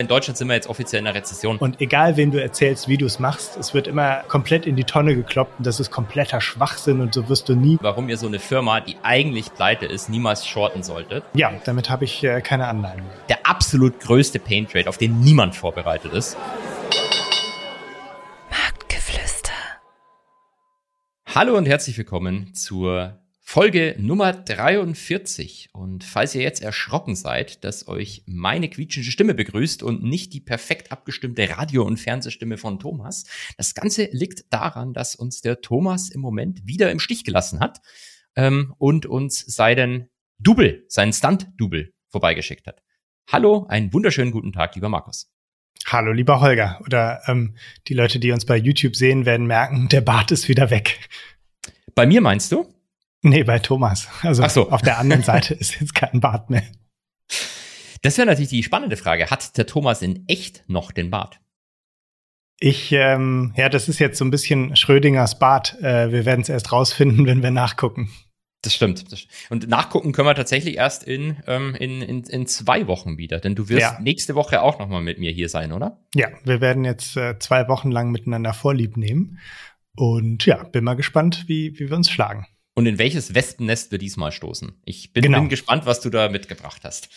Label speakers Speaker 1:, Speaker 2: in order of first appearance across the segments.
Speaker 1: In Deutschland sind wir jetzt offiziell in einer Rezession.
Speaker 2: Und egal, wen du erzählst, wie du es machst, es wird immer komplett in die Tonne gekloppt und das ist kompletter Schwachsinn und so wirst du nie.
Speaker 1: Warum ihr so eine Firma, die eigentlich pleite ist, niemals shorten solltet.
Speaker 2: Ja, damit habe ich äh, keine Anleihen mehr.
Speaker 1: Der absolut größte Pain Trade, auf den niemand vorbereitet ist.
Speaker 3: Marktgeflüster.
Speaker 1: Hallo und herzlich willkommen zur Folge Nummer 43. Und falls ihr jetzt erschrocken seid, dass euch meine quietschende Stimme begrüßt und nicht die perfekt abgestimmte Radio- und Fernsehstimme von Thomas, das Ganze liegt daran, dass uns der Thomas im Moment wieder im Stich gelassen hat ähm, und uns seinen Double, seinen Stunt-Double vorbeigeschickt hat. Hallo, einen wunderschönen guten Tag, lieber Markus.
Speaker 2: Hallo, lieber Holger. Oder ähm, die Leute, die uns bei YouTube sehen, werden merken, der Bart ist wieder weg.
Speaker 1: Bei mir meinst du?
Speaker 2: Nee, bei Thomas. Also
Speaker 1: so.
Speaker 2: auf der anderen Seite ist jetzt kein Bart mehr.
Speaker 1: Das wäre natürlich die spannende Frage. Hat der Thomas in echt noch den Bart?
Speaker 2: Ich, ähm, ja, das ist jetzt so ein bisschen Schrödingers Bart. Äh, wir werden es erst rausfinden, wenn wir nachgucken.
Speaker 1: Das stimmt. Und nachgucken können wir tatsächlich erst in, ähm, in, in, in zwei Wochen wieder. Denn du wirst
Speaker 2: Ja.
Speaker 1: nächste Woche auch nochmal mit mir hier sein, oder?
Speaker 2: Ja, wir werden jetzt äh, zwei Wochen lang miteinander Vorlieb nehmen. Und ja, bin mal gespannt, wie, wie wir uns schlagen.
Speaker 1: Und in welches Wespennest wir diesmal stoßen. Ich bin,
Speaker 2: Genau.
Speaker 1: bin gespannt, was du da mitgebracht hast.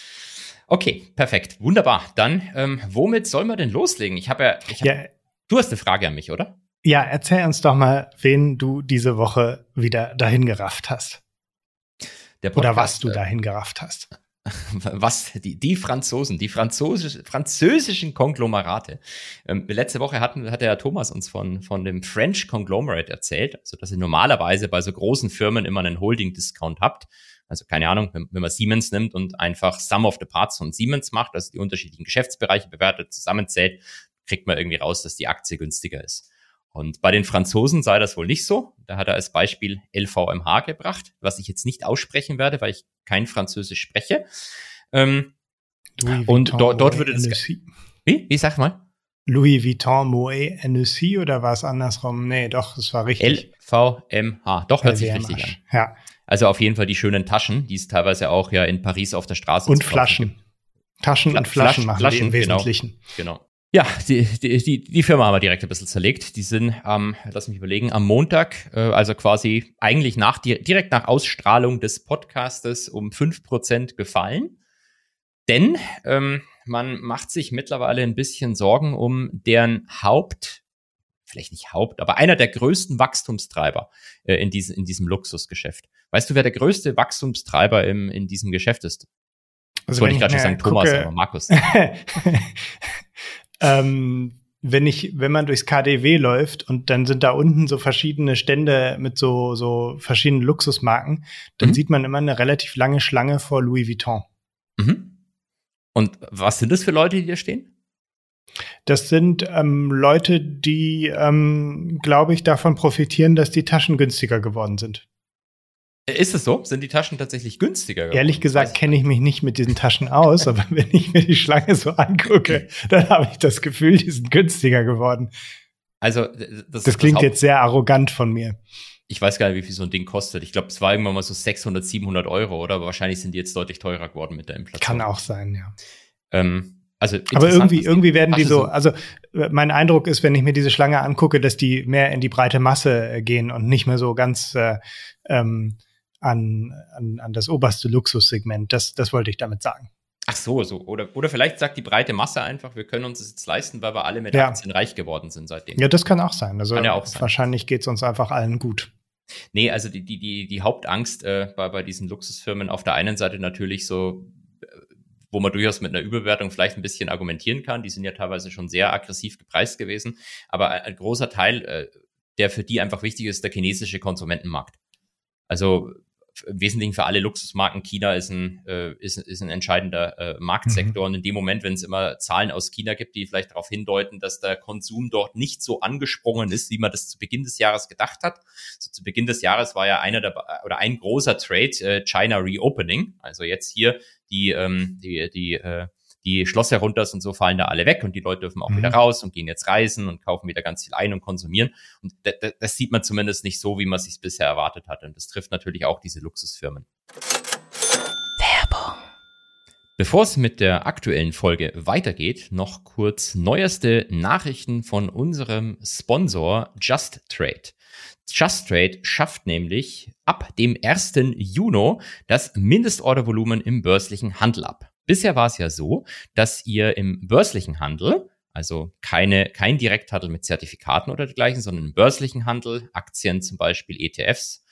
Speaker 1: Okay, perfekt. Wunderbar. Dann, ähm, womit sollen wir denn loslegen? Ich habe ja, ich hab,
Speaker 2: Ja,
Speaker 1: du hast eine Frage an mich, oder?
Speaker 2: ja, erzähl uns doch mal, wen du diese Woche wieder dahin gerafft hast.
Speaker 1: Der
Speaker 2: Oder
Speaker 1: Podcast,
Speaker 2: was du
Speaker 1: äh,
Speaker 2: dahin gerafft hast.
Speaker 1: was die, die Franzosen, die französisch, französischen Konglomerate. Ähm, letzte Woche hatten, hat der Thomas uns von, von dem French Conglomerate erzählt, also dass ihr normalerweise bei so großen Firmen immer einen Holding-Discount habt. Also keine Ahnung, wenn, wenn man Siemens nimmt und einfach Sum of the Parts von Siemens macht, also die unterschiedlichen Geschäftsbereiche bewertet, zusammenzählt, kriegt man irgendwie raus, dass die Aktie günstiger ist. Und bei den Franzosen sei das wohl nicht so. Da hat er als Beispiel LVMH gebracht, was ich jetzt nicht aussprechen werde, weil ich kein Französisch spreche. Ähm, und dort- dort würde das- wie? Wie sag mal?
Speaker 2: Louis Vuitton Moet Hennessy oder war es andersrum? Nee, doch, es war richtig.
Speaker 1: LVMH. Doch, hört sich richtig an.
Speaker 2: Ja,
Speaker 1: Also auf jeden Fall die schönen Taschen, die es teilweise auch ja in Paris auf der Straße
Speaker 2: und Flaschen. Taschen
Speaker 1: Fla-
Speaker 2: und Flaschen machen
Speaker 1: Flaschen,
Speaker 2: im
Speaker 1: genau.
Speaker 2: Wesentlichen.
Speaker 1: Genau. Ja, die, die, die, die Firma haben wir direkt ein bisschen zerlegt. Die sind am, lass mich überlegen, am Montag, äh, also quasi eigentlich nach, di- direkt nach Ausstrahlung des Podcastes um 5% gefallen. Denn ähm, man macht sich mittlerweile ein bisschen Sorgen um deren Haupt, vielleicht nicht Haupt, aber einer der größten Wachstumstreiber äh, in, diesem in diesem Luxusgeschäft. Weißt du, wer der größte Wachstumstreiber im, in diesem Geschäft ist? Das
Speaker 2: Also
Speaker 1: wollte ich gerade schon sagen, Thomas,
Speaker 2: gucke-
Speaker 1: aber Markus.
Speaker 2: ähm, wenn ich, wenn man durchs KDW läuft und dann sind da unten so verschiedene Stände mit so, so verschiedenen Luxusmarken, dann
Speaker 1: Mhm.
Speaker 2: sieht man immer eine relativ lange Schlange vor Louis Vuitton.
Speaker 1: Mhm. Und was sind das für Leute, die da stehen?
Speaker 2: Das sind ähm, Leute, die, ähm, glaube ich, davon profitieren, dass die Taschen günstiger geworden sind.
Speaker 1: Ist es so? Sind die Taschen tatsächlich günstiger geworden?
Speaker 2: Ehrlich gesagt kenne ich mich nicht mit diesen Taschen aus, aber wenn ich mir die Schlange so angucke, dann habe ich das Gefühl, die sind günstiger geworden.
Speaker 1: Also, das,
Speaker 2: Das klingt
Speaker 1: Haupt-
Speaker 2: jetzt sehr arrogant von mir.
Speaker 1: Ich weiß gar nicht, wie viel so ein Ding kostet. Ich glaube, es war irgendwann mal so 600, 700 Euro, oder? Aber wahrscheinlich sind die jetzt deutlich teurer geworden mit der Inflation.
Speaker 2: Kann auch sein, ja.
Speaker 1: Ähm, also
Speaker 2: Aber irgendwie, irgendwie werden die so, also äh, mein Eindruck ist, wenn ich mir diese Schlange angucke, dass die mehr in die breite Masse gehen und nicht mehr so ganz äh, ähm, an, an, an das oberste Luxussegment. Das, das wollte ich damit sagen.
Speaker 1: Ach so, so. Oder, oder vielleicht sagt die breite Masse einfach, wir können uns das jetzt leisten, weil wir alle mit
Speaker 2: Ja.
Speaker 1: Aktien reich geworden sind seitdem.
Speaker 2: Ja, das kann auch sein. Also
Speaker 1: Kann ja auch sein.
Speaker 2: wahrscheinlich geht's uns einfach allen gut.
Speaker 1: Nee, also die, die, die, die Hauptangst äh, bei, bei diesen Luxusfirmen auf der einen Seite natürlich so, äh, wo man durchaus mit einer Überbewertung vielleicht ein bisschen argumentieren kann. Die sind ja teilweise schon sehr aggressiv gepreist gewesen. Aber ein, ein großer Teil, äh, der für die einfach wichtig ist, der chinesische Konsumentenmarkt. Also im Wesentlichen für alle Luxusmarken, China ist ein, äh, ist, ist ein entscheidender äh, Marktsektor. Und in dem Moment, wenn es immer Zahlen aus China gibt, die vielleicht darauf hindeuten, dass der Konsum dort nicht so angesprungen ist, wie man das zu Beginn des Jahres gedacht hat, so zu Beginn des Jahres war ja einer der oder ein großer Trade äh, China Reopening. Also jetzt hier die ähm, die die äh, die Schlosser runter und so fallen da alle weg und die Leute dürfen auch
Speaker 2: Mhm.
Speaker 1: wieder raus und gehen jetzt reisen und kaufen wieder ganz viel ein und konsumieren. Und da- da- das sieht man zumindest nicht so, wie man es sich bisher erwartet hat. Und das trifft natürlich auch diese Luxusfirmen.
Speaker 3: Werbung.
Speaker 1: Bevor es mit der aktuellen Folge weitergeht, noch kurz neueste Nachrichten von unserem Sponsor Just Trade. Just Trade schafft nämlich ab dem 1. Juni das Mindestordervolumen im börslichen Handel ab. Bisher war es ja so, dass ihr im börslichen Handel, also keine, kein Direkthandel mit Zertifikaten oder dergleichen, sondern im börslichen Handel, Aktien zum Beispiel, ETFs,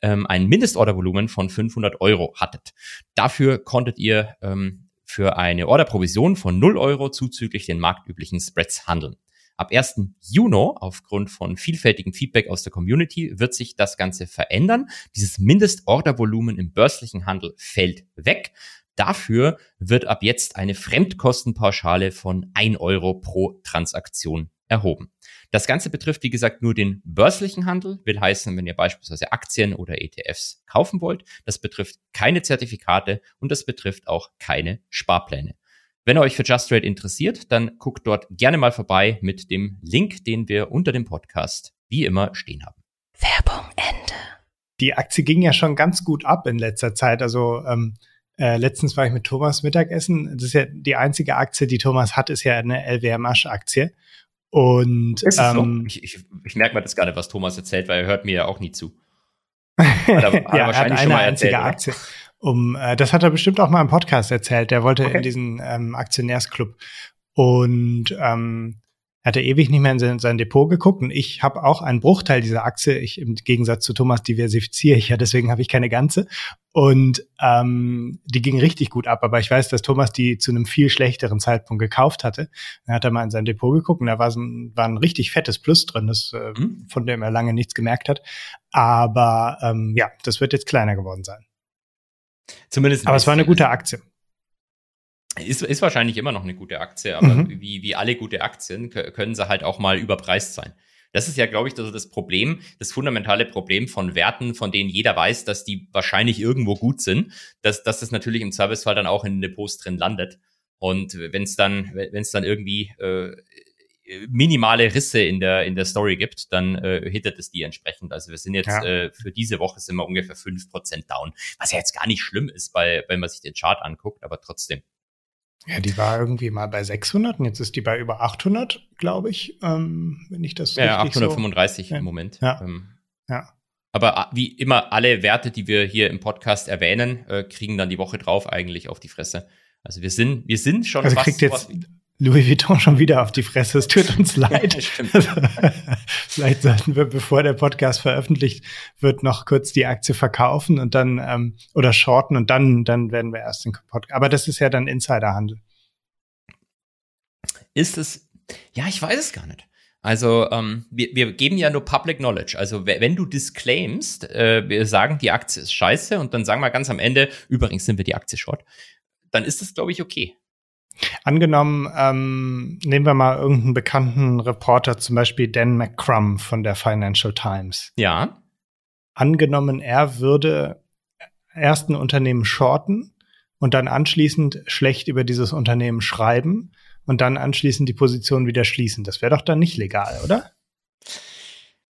Speaker 1: ähm, ein Mindestordervolumen von 500 Euro hattet. Dafür konntet ihr ähm, für eine Orderprovision von 0 Euro zuzüglich den marktüblichen Spreads handeln. Ab 1. Juni, aufgrund von vielfältigem Feedback aus der Community, wird sich das Ganze verändern. Dieses Mindestordervolumen im börslichen Handel fällt weg. Dafür wird ab jetzt eine Fremdkostenpauschale von 1 Euro pro Transaktion erhoben. Das Ganze betrifft, wie gesagt, nur den börslichen Handel, will heißen, wenn ihr beispielsweise Aktien oder ETFs kaufen wollt. Das betrifft keine Zertifikate und das betrifft auch keine Sparpläne. Wenn ihr euch für Just Trade interessiert, dann guckt dort gerne mal vorbei mit dem Link, den wir unter dem Podcast wie immer stehen haben.
Speaker 2: Werbung Ende. Die Aktie ging ja schon ganz gut ab in letzter Zeit. Also ähm, äh, letztens war ich mit Thomas Mittagessen. Das ist ja die einzige Aktie, die Thomas hat, ist ja eine LWM-Aktie. Und
Speaker 1: ähm, so? ich, ich, ich merke mal das gerade, was Thomas erzählt, weil er hört mir ja auch nie zu.
Speaker 2: Hat er, hat ja, er wahrscheinlich hat eine einzige erzählt, Aktie. Um, äh, das hat er bestimmt auch mal im Podcast erzählt. Der wollte okay. in diesen ähm, Aktionärsclub. Und ähm, er hatte ewig nicht mehr in sein, sein Depot geguckt und ich habe auch einen Bruchteil dieser Aktie. Ich im Gegensatz zu Thomas diversifiziere ich ja, deswegen habe ich keine ganze. Und ähm, die ging richtig gut ab, aber ich weiß, dass Thomas die zu einem viel schlechteren Zeitpunkt gekauft hatte. Dann hat er mal in sein Depot geguckt und da war, so ein, war ein richtig fettes Plus drin, das, äh, mhm. von dem er lange nichts gemerkt hat. Aber ähm, ja, das wird jetzt kleiner geworden sein. Zumindest. Aber es war eine gute Aktie.
Speaker 1: Ist, ist wahrscheinlich immer noch eine gute Aktie, aber mhm. wie, wie alle gute Aktien können sie halt auch mal überpreist sein. Das ist ja, glaube ich, also das Problem, das fundamentale Problem von Werten, von denen jeder weiß, dass die wahrscheinlich irgendwo gut sind, dass, dass das natürlich im Servicefall dann auch in Depots drin landet. Und wenn es dann, wenn es dann irgendwie äh, minimale Risse in der in der Story gibt, dann äh, hittet es die entsprechend. Also wir sind jetzt ja. äh, für diese Woche sind wir ungefähr fünf Prozent down, was ja jetzt gar nicht schlimm ist, bei, wenn man sich den Chart anguckt, aber trotzdem.
Speaker 2: Ja, die war irgendwie mal bei 600 und jetzt ist die bei über 800, glaube ich, ähm, wenn ich das
Speaker 1: ja, richtig 835 so. im Moment.
Speaker 2: Ja. Ähm, ja.
Speaker 1: Aber äh, wie immer, alle Werte, die wir hier im Podcast erwähnen, äh, kriegen dann die Woche drauf eigentlich auf die Fresse. Also wir sind, wir sind schon
Speaker 2: also fast kriegt jetzt Louis Vuitton schon wieder auf die Fresse. Es tut uns leid. Vielleicht sollten wir, bevor der Podcast veröffentlicht wird, noch kurz die Aktie verkaufen und dann ähm, oder shorten und dann dann werden wir erst den Podcast. Aber das ist ja dann Insiderhandel.
Speaker 1: Ist es? Ja, ich weiß es gar nicht. Also ähm, wir, wir geben ja nur Public Knowledge. Also wenn du disclaimst, äh, wir sagen, die Aktie ist scheiße und dann sagen wir ganz am Ende, übrigens sind wir die Aktie short, dann ist das, glaube ich, okay.
Speaker 2: Angenommen, ähm, nehmen wir mal irgendeinen bekannten Reporter, zum Beispiel Dan McCrum von der Financial Times.
Speaker 1: Ja.
Speaker 2: Angenommen, er würde erst ein Unternehmen shorten und dann anschließend schlecht über dieses Unternehmen schreiben und dann anschließend die Position wieder schließen. Das wäre doch dann nicht legal, oder?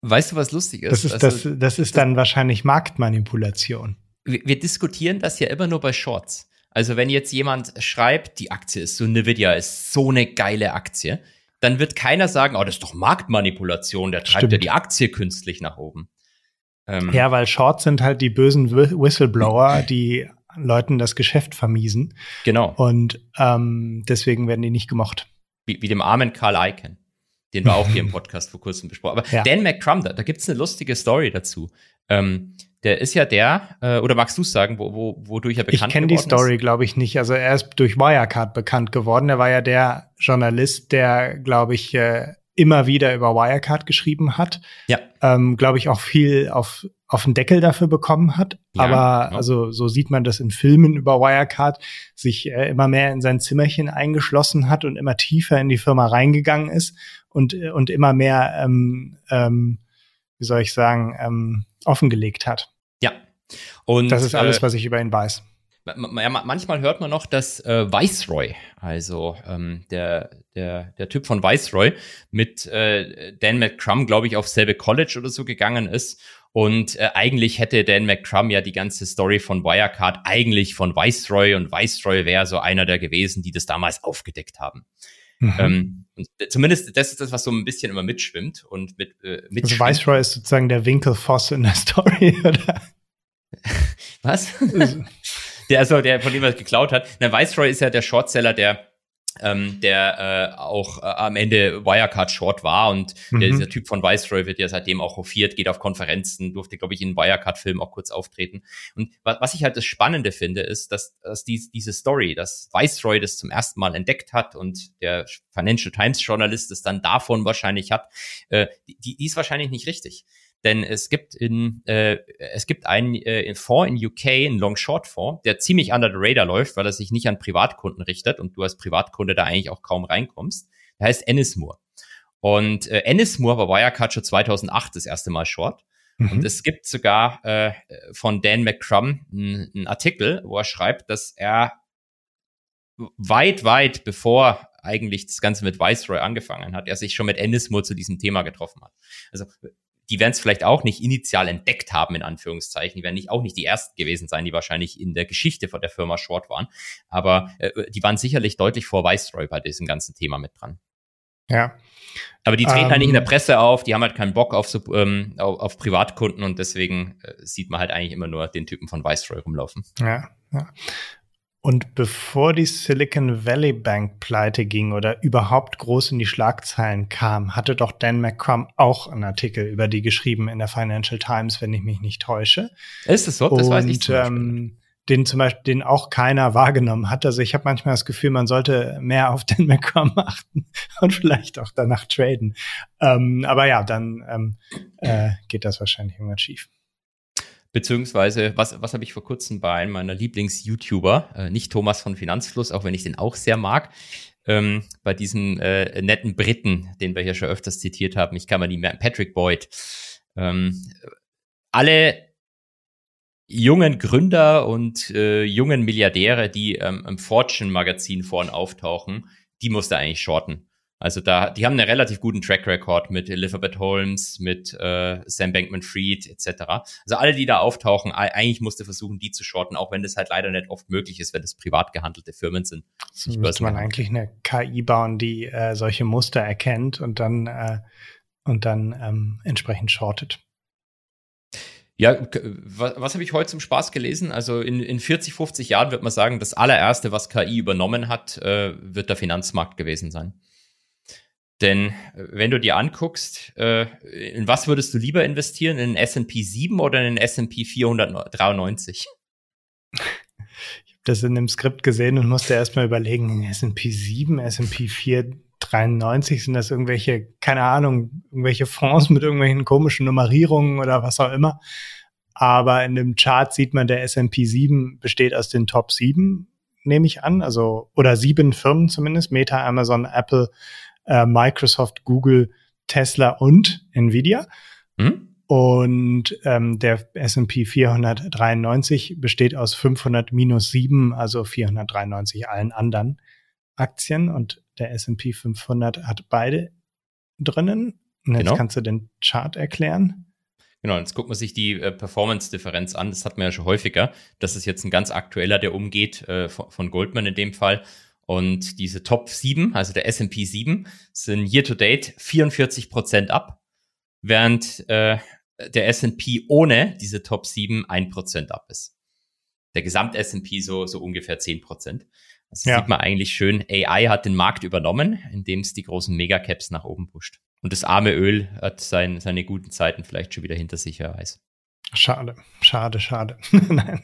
Speaker 1: Weißt du, was lustig ist?
Speaker 2: Das ist, also, das, das ist dann wahrscheinlich Marktmanipulation.
Speaker 1: Wir, wir diskutieren das ja immer nur bei Shorts. Also wenn jetzt jemand schreibt, die Aktie ist so, Nvidia ist so eine geile Aktie, dann wird keiner sagen, oh, das ist doch Marktmanipulation, der treibt Stimmt. ja die Aktie künstlich nach oben.
Speaker 2: Ähm, ja, weil Shorts sind halt die bösen Whistleblower, die Leuten das Geschäft vermiesen.
Speaker 1: Genau.
Speaker 2: Und ähm, deswegen werden die nicht gemocht.
Speaker 1: Wie, wie dem armen Carl Icahn, den wir auch hier im Podcast vor kurzem besprochen haben. Aber ja. Dan McCrum, da, da gibt es eine lustige Story dazu. Ähm, der ist ja der, äh, oder magst du es sagen, wo, wo, wodurch er bekannt
Speaker 2: Ich kenne die Story, glaube ich, nicht. Also er ist durch Wirecard bekannt geworden. Er war ja der Journalist, der, glaube ich, äh, immer wieder über Wirecard geschrieben hat.
Speaker 1: Ja.
Speaker 2: Ähm, glaube ich, auch viel auf, auf den Deckel dafür bekommen hat. Ja, Aber genau. also so sieht man das in Filmen über Wirecard, sich äh, immer mehr in sein Zimmerchen eingeschlossen hat und immer tiefer in die Firma reingegangen ist und, und immer mehr, ähm, ähm, wie soll ich sagen, ähm, offengelegt hat.
Speaker 1: Ja.
Speaker 2: Und das ist alles, äh, was ich über ihn weiß.
Speaker 1: manchmal hört man noch, dass äh, Viceroy, also ähm, der, der, der Typ von Viceroy, mit äh, Dan McCrum, glaube ich, auf selbe College oder so gegangen ist. Und äh, eigentlich hätte Dan McCrum ja die ganze Story von Wirecard eigentlich von Viceroy und Viceroy wäre so einer der gewesen, die das damals aufgedeckt haben. Mhm. Ähm, und zumindest das ist das, was so ein bisschen immer mitschwimmt und mit äh,
Speaker 2: mitschwimmt. Also Viceroy ist sozusagen der Winkelfoss in der Story, oder?
Speaker 1: Was? der, also der, von dem er geklaut hat. Na, Viceroy ist ja der Shortseller, der ähm, der äh, auch äh, am Ende Wirecard Short war und mhm. der, dieser Typ von Viceroy wird ja seitdem auch hofiert, geht auf Konferenzen, durfte, glaube ich, in Wirecard-Film auch kurz auftreten. Und was, was ich halt das Spannende finde, ist, dass, dass die, diese Story, dass Viceroy das zum ersten Mal entdeckt hat und der Financial Times Journalist es dann davon wahrscheinlich hat, äh, die, die ist wahrscheinlich nicht richtig. Denn es gibt in äh, es gibt einen äh, Fonds in UK, einen Long-Short-Fonds, der ziemlich under the radar läuft, weil er sich nicht an Privatkunden richtet und du als Privatkunde da eigentlich auch kaum reinkommst. Der heißt Ennismore. Und äh, Ennismore war Wirecard schon 2008 das erste Mal Short. Mhm. Und es gibt sogar äh, von Dan McCrum einen Artikel, wo er schreibt, dass er weit, weit bevor eigentlich das Ganze mit Viceroy angefangen hat, er sich schon mit Ennismore zu diesem Thema getroffen hat. Also die werden es vielleicht auch nicht initial entdeckt haben, in Anführungszeichen. Die werden nicht, auch nicht die ersten gewesen sein, die wahrscheinlich in der Geschichte von der Firma Short waren. Aber äh, die waren sicherlich deutlich vor Viceroy bei diesem ganzen Thema mit dran.
Speaker 2: Ja.
Speaker 1: Aber die treten ähm, halt nicht in der ähm. Presse auf, die haben halt keinen Bock auf, ähm, auf, auf Privatkunden und deswegen äh, sieht man halt eigentlich immer nur den Typen von Viceroy rumlaufen.
Speaker 2: Ja, ja. Und bevor die Silicon Valley Bank pleite ging oder überhaupt groß in die Schlagzeilen kam, hatte doch Dan McCrum auch einen Artikel über die geschrieben in der Financial Times, wenn ich mich nicht täusche.
Speaker 1: Ist es so? Das
Speaker 2: Und, weiß ich zum ähm, den zum Beispiel, den auch keiner wahrgenommen hat. Also ich habe manchmal das Gefühl, man sollte mehr auf Dan McCrum achten und vielleicht auch danach traden. Ähm, aber ja, dann ähm, äh, geht das wahrscheinlich irgendwann schief.
Speaker 1: Beziehungsweise, was, was habe ich vor kurzem bei einem meiner Lieblings-YouTuber, äh, nicht Thomas von Finanzfluss, auch wenn ich den auch sehr mag, ähm, bei diesem äh, netten Briten, den wir hier schon öfters zitiert haben, ich kann mal nicht mehr, Patrick Boyd, ähm, alle jungen Gründer und äh, jungen Milliardäre, die ähm, im Fortune-Magazin vorn auftauchen, die musste eigentlich shorten. Also da, die haben einen relativ guten Track Record mit Elizabeth Holmes, mit äh, Sam Bankman-Fried etc. Also alle, die da auftauchen, eigentlich musste versuchen, die zu shorten, auch wenn das halt leider nicht oft möglich ist, wenn das privat gehandelte Firmen sind.
Speaker 2: So müsste man eigentlich eine KI bauen, die äh, solche Muster erkennt und dann äh, und dann ähm, entsprechend shortet.
Speaker 1: Ja, was, was habe ich heute zum Spaß gelesen? Also in, in 40, 50 Jahren wird man sagen, das allererste, was KI übernommen hat, äh, wird der Finanzmarkt gewesen sein. Denn äh, wenn du dir anguckst, äh, in was würdest du lieber investieren? In den S&P 7 oder in den S&P 493?
Speaker 2: Ich habe das in dem Skript gesehen und musste erstmal überlegen, S&P 7, S&P 493, sind das irgendwelche, keine Ahnung, irgendwelche Fonds mit irgendwelchen komischen Nummerierungen oder was auch immer. Aber in dem Chart sieht man, der S&P 7 besteht aus den Top 7, nehme ich an, also oder sieben Firmen zumindest, Meta, Amazon, Apple, äh, Microsoft, Google, Tesla und Nvidia. Hm? Und ähm, der S&P 493 besteht aus 500 minus 7, also 493 allen anderen Aktien. Und der S&P 500 hat beide drinnen. Und jetzt genau. kannst du den Chart erklären.
Speaker 1: Genau, jetzt guckt man sich die äh, Performance-Differenz an. Das hat man ja schon häufiger. Das ist jetzt ein ganz aktueller, der umgeht, äh, von, von Goldman in dem Fall. Und diese Top 7, also der S&P 7, sind year to date 44 Prozent ab, während äh, der S&P ohne diese Top 7 1 Prozent ab ist. Der Gesamt S&P so, so ungefähr 10 Prozent. Also ja. sieht man eigentlich schön, AI hat den Markt übernommen, indem es die großen Megacaps nach oben pusht. Und das arme Öl hat sein, seine guten Zeiten vielleicht schon wieder hinter sich, wer weiß.
Speaker 2: Schade, schade, schade. Nein.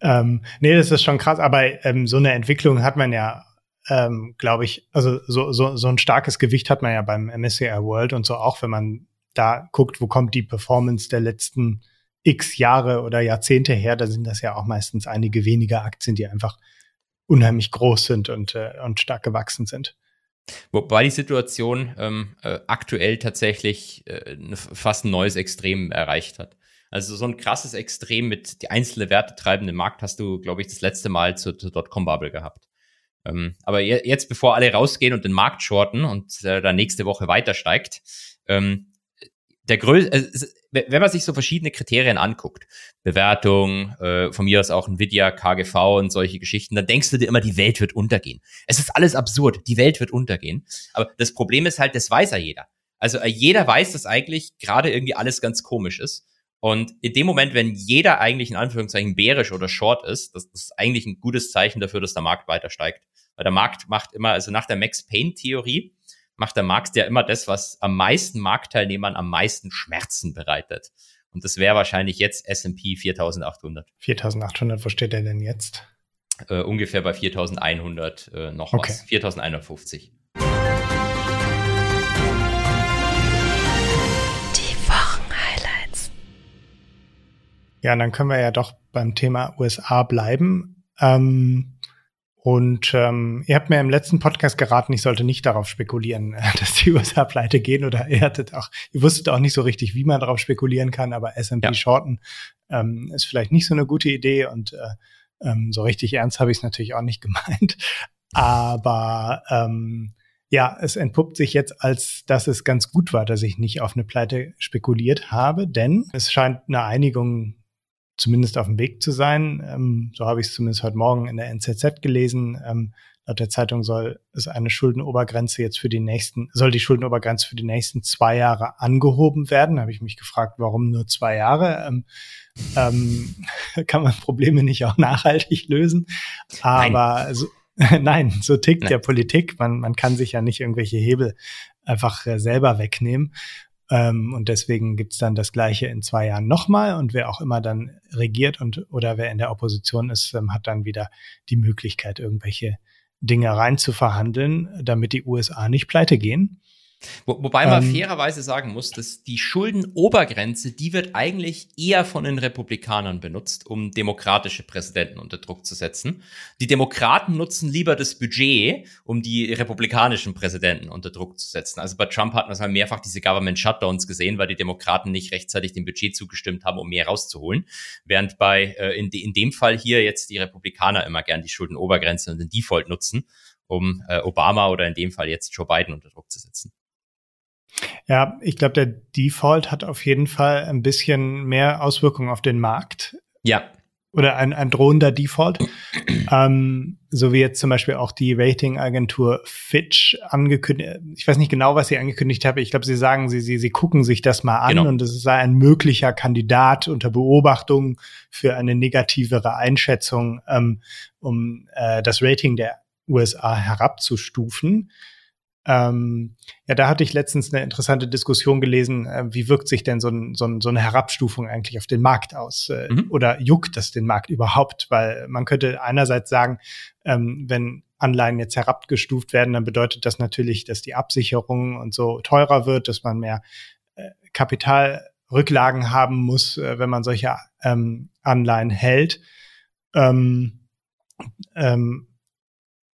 Speaker 2: Ähm, nee, das ist schon krass, aber ähm, so eine Entwicklung hat man ja ähm, glaube ich, also so, so, so ein starkes Gewicht hat man ja beim MSCI World und so auch, wenn man da guckt, wo kommt die Performance der letzten x Jahre oder Jahrzehnte her, da sind das ja auch meistens einige wenige Aktien, die einfach unheimlich groß sind und, äh, und stark gewachsen sind.
Speaker 1: Wobei die Situation ähm, äh, aktuell tatsächlich äh, fast ein neues Extrem erreicht hat. Also so ein krasses Extrem mit die einzelne Werte treibende Markt hast du, glaube ich, das letzte Mal zur, zur Dotcom-Bubble gehabt. Ähm, aber jetzt, bevor alle rausgehen und den Markt shorten und äh, dann nächste Woche weiter steigt, ähm, der größte, äh, wenn man sich so verschiedene Kriterien anguckt, Bewertung, äh, von mir aus auch Nvidia, KGV und solche Geschichten, dann denkst du dir immer, die Welt wird untergehen. Es ist alles absurd, die Welt wird untergehen. Aber das Problem ist halt, das weiß ja jeder. Also äh, jeder weiß, dass eigentlich gerade irgendwie alles ganz komisch ist. Und in dem Moment, wenn jeder eigentlich in Anführungszeichen bärisch oder short ist, das, das ist eigentlich ein gutes Zeichen dafür, dass der Markt weiter steigt. Weil der Markt macht immer, also nach der Max Payne Theorie, macht der Markt ja immer das, was am meisten Marktteilnehmern am meisten Schmerzen bereitet. Und das wäre wahrscheinlich jetzt S&P 4800.
Speaker 2: 4800, wo steht der denn jetzt?
Speaker 1: Äh, ungefähr bei 4100 äh, noch okay. was. 4150.
Speaker 2: Ja, dann können wir ja doch beim Thema USA bleiben. Ähm, und ähm, ihr habt mir im letzten Podcast geraten, ich sollte nicht darauf spekulieren, dass die USA pleite gehen oder ihr hattet auch, ihr wusstet auch nicht so richtig, wie man darauf spekulieren kann, aber S&P ja. shorten ähm, ist vielleicht nicht so eine gute Idee und äh, ähm, so richtig ernst habe ich es natürlich auch nicht gemeint. Aber ähm, ja, es entpuppt sich jetzt als, dass es ganz gut war, dass ich nicht auf eine Pleite spekuliert habe, denn es scheint eine Einigung zumindest auf dem Weg zu sein. Ähm, so habe ich es zumindest heute Morgen in der NZZ gelesen. Ähm, laut der Zeitung soll es eine Schuldenobergrenze jetzt für die nächsten, soll die Schuldenobergrenze für die nächsten zwei Jahre angehoben werden. Da habe ich mich gefragt, warum nur zwei Jahre? Ähm, ähm, kann man Probleme nicht auch nachhaltig lösen? Aber nein, so, nein, so tickt nein. der Politik. Man, man kann sich ja nicht irgendwelche Hebel einfach äh, selber wegnehmen. Ähm, und deswegen gibt's dann das Gleiche in zwei Jahren nochmal. Und wer auch immer dann regiert und oder wer in der Opposition ist, ähm, hat dann wieder die Möglichkeit, irgendwelche Dinge rein zu verhandeln, damit die USA nicht pleite gehen.
Speaker 1: Wo, wobei man ähm, fairerweise sagen muss, dass die Schuldenobergrenze, die wird eigentlich eher von den Republikanern benutzt, um demokratische Präsidenten unter Druck zu setzen. Die Demokraten nutzen lieber das Budget, um die republikanischen Präsidenten unter Druck zu setzen. Also bei Trump hat man es halt mehrfach diese Government Shutdowns gesehen, weil die Demokraten nicht rechtzeitig dem Budget zugestimmt haben, um mehr rauszuholen. Während bei äh, in, de, in dem Fall hier jetzt die Republikaner immer gern die Schuldenobergrenze und den Default nutzen, um äh, Obama oder in dem Fall jetzt Joe Biden unter Druck zu setzen.
Speaker 2: Ja, ich glaube, der Default hat auf jeden Fall ein bisschen mehr Auswirkungen auf den Markt.
Speaker 1: Ja.
Speaker 2: Oder ein, ein drohender Default. ähm, so wie jetzt zum Beispiel auch die Ratingagentur Fitch angekündigt. Ich weiß nicht genau, was sie angekündigt habe. Ich glaube, sie sagen, sie, sie, sie gucken sich das mal an genau. und es sei ein möglicher Kandidat unter Beobachtung für eine negativere Einschätzung, ähm, um äh, das Rating der USA herabzustufen. Ähm, ja, da hatte ich letztens eine interessante Diskussion gelesen, äh, wie wirkt sich denn so, ein, so, ein, so, eine Herabstufung eigentlich auf den Markt aus? Äh, mhm. Oder juckt das den Markt überhaupt? Weil man könnte einerseits sagen, ähm, wenn Anleihen jetzt herabgestuft werden, dann bedeutet das natürlich, dass die Absicherung und so teurer wird, dass man mehr äh, Kapitalrücklagen haben muss, äh, wenn man solche ähm, Anleihen hält. Ähm, ähm,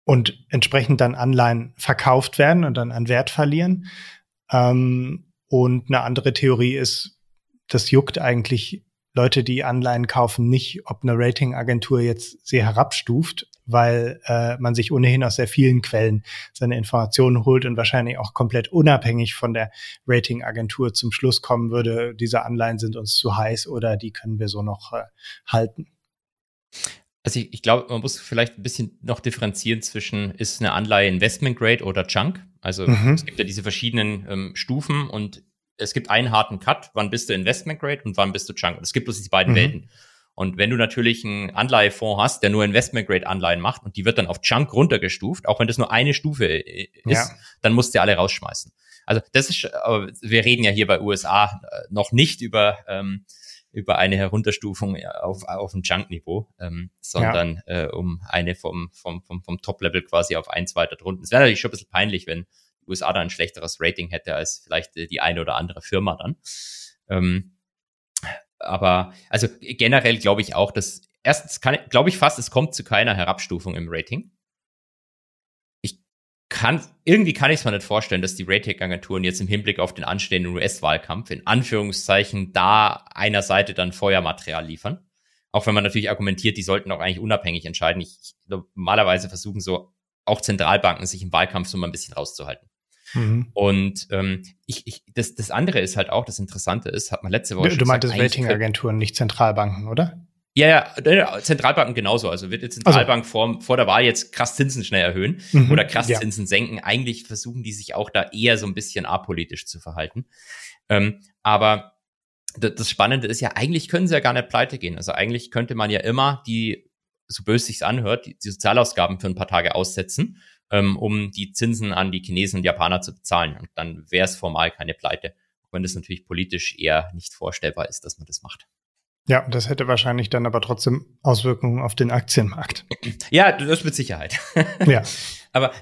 Speaker 2: und entsprechend dann Anleihen verkauft werden und dann an Wert verlieren. Ähm, und eine andere Theorie ist, das juckt eigentlich Leute, die Anleihen kaufen, nicht, ob eine Ratingagentur jetzt sie herabstuft, weil äh, man sich ohnehin aus sehr vielen Quellen seine Informationen holt und wahrscheinlich auch komplett unabhängig von der Ratingagentur zum Schluss kommen würde, diese Anleihen sind uns zu heiß oder die können wir so noch äh, halten.
Speaker 1: Also ich, ich glaube, man muss vielleicht ein bisschen noch differenzieren zwischen, ist eine Anleihe Investment Grade oder Chunk? Also mhm. es gibt ja diese verschiedenen ähm, Stufen und es gibt einen harten Cut, wann bist du Investment Grade und wann bist du Chunk. Und es gibt bloß diese beiden mhm. Welten. Und wenn du natürlich einen Anleihefonds hast, der nur Investment Grade Anleihen macht und die wird dann auf Chunk runtergestuft, auch wenn das nur eine Stufe äh, ist, ja. dann musst du alle rausschmeißen. Also das ist, wir reden ja hier bei USA äh, noch nicht über ähm, über eine Herunterstufung auf, auf ein Junk-Niveau, ähm, sondern ja. äh, um eine vom, vom, vom, vom Top-Level quasi auf eins weiter drunten. Es wäre natürlich schon ein bisschen peinlich, wenn die USA dann ein schlechteres Rating hätte als vielleicht äh, die eine oder andere Firma dann. Ähm, aber also generell glaube ich auch, dass erstens kann glaube ich fast, es kommt zu keiner Herabstufung im Rating kann, irgendwie kann ich es mir nicht vorstellen, dass die Rating-Agenturen jetzt im Hinblick auf den anstehenden US-Wahlkampf in Anführungszeichen da einer Seite dann Feuermaterial liefern. Auch wenn man natürlich argumentiert, die sollten auch eigentlich unabhängig entscheiden. Ich, normalerweise versuchen so auch Zentralbanken sich im Wahlkampf so mal ein bisschen rauszuhalten. Mhm. Und ähm, ich, ich, das, das andere ist halt auch, das Interessante ist, hat man letzte Woche
Speaker 2: Du, du meintest Ratingagenturen, nicht Zentralbanken, oder?
Speaker 1: Ja, ja, Zentralbanken genauso. Also wird die Zentralbank also. vor, vor der Wahl jetzt krass Zinsen schnell erhöhen mhm, oder krass ja. Zinsen senken. Eigentlich versuchen die sich auch da eher so ein bisschen apolitisch zu verhalten. Ähm, aber das Spannende ist ja, eigentlich können sie ja gar nicht pleite gehen. Also eigentlich könnte man ja immer die, so böse sich's anhört, die, die Sozialausgaben für ein paar Tage aussetzen, ähm, um die Zinsen an die Chinesen und Japaner zu bezahlen. Und dann wäre es formal keine Pleite. Auch wenn das natürlich politisch eher nicht vorstellbar ist, dass man das macht.
Speaker 2: Ja, das hätte wahrscheinlich dann aber trotzdem Auswirkungen auf den Aktienmarkt.
Speaker 1: Ja, das mit Sicherheit. Ja. aber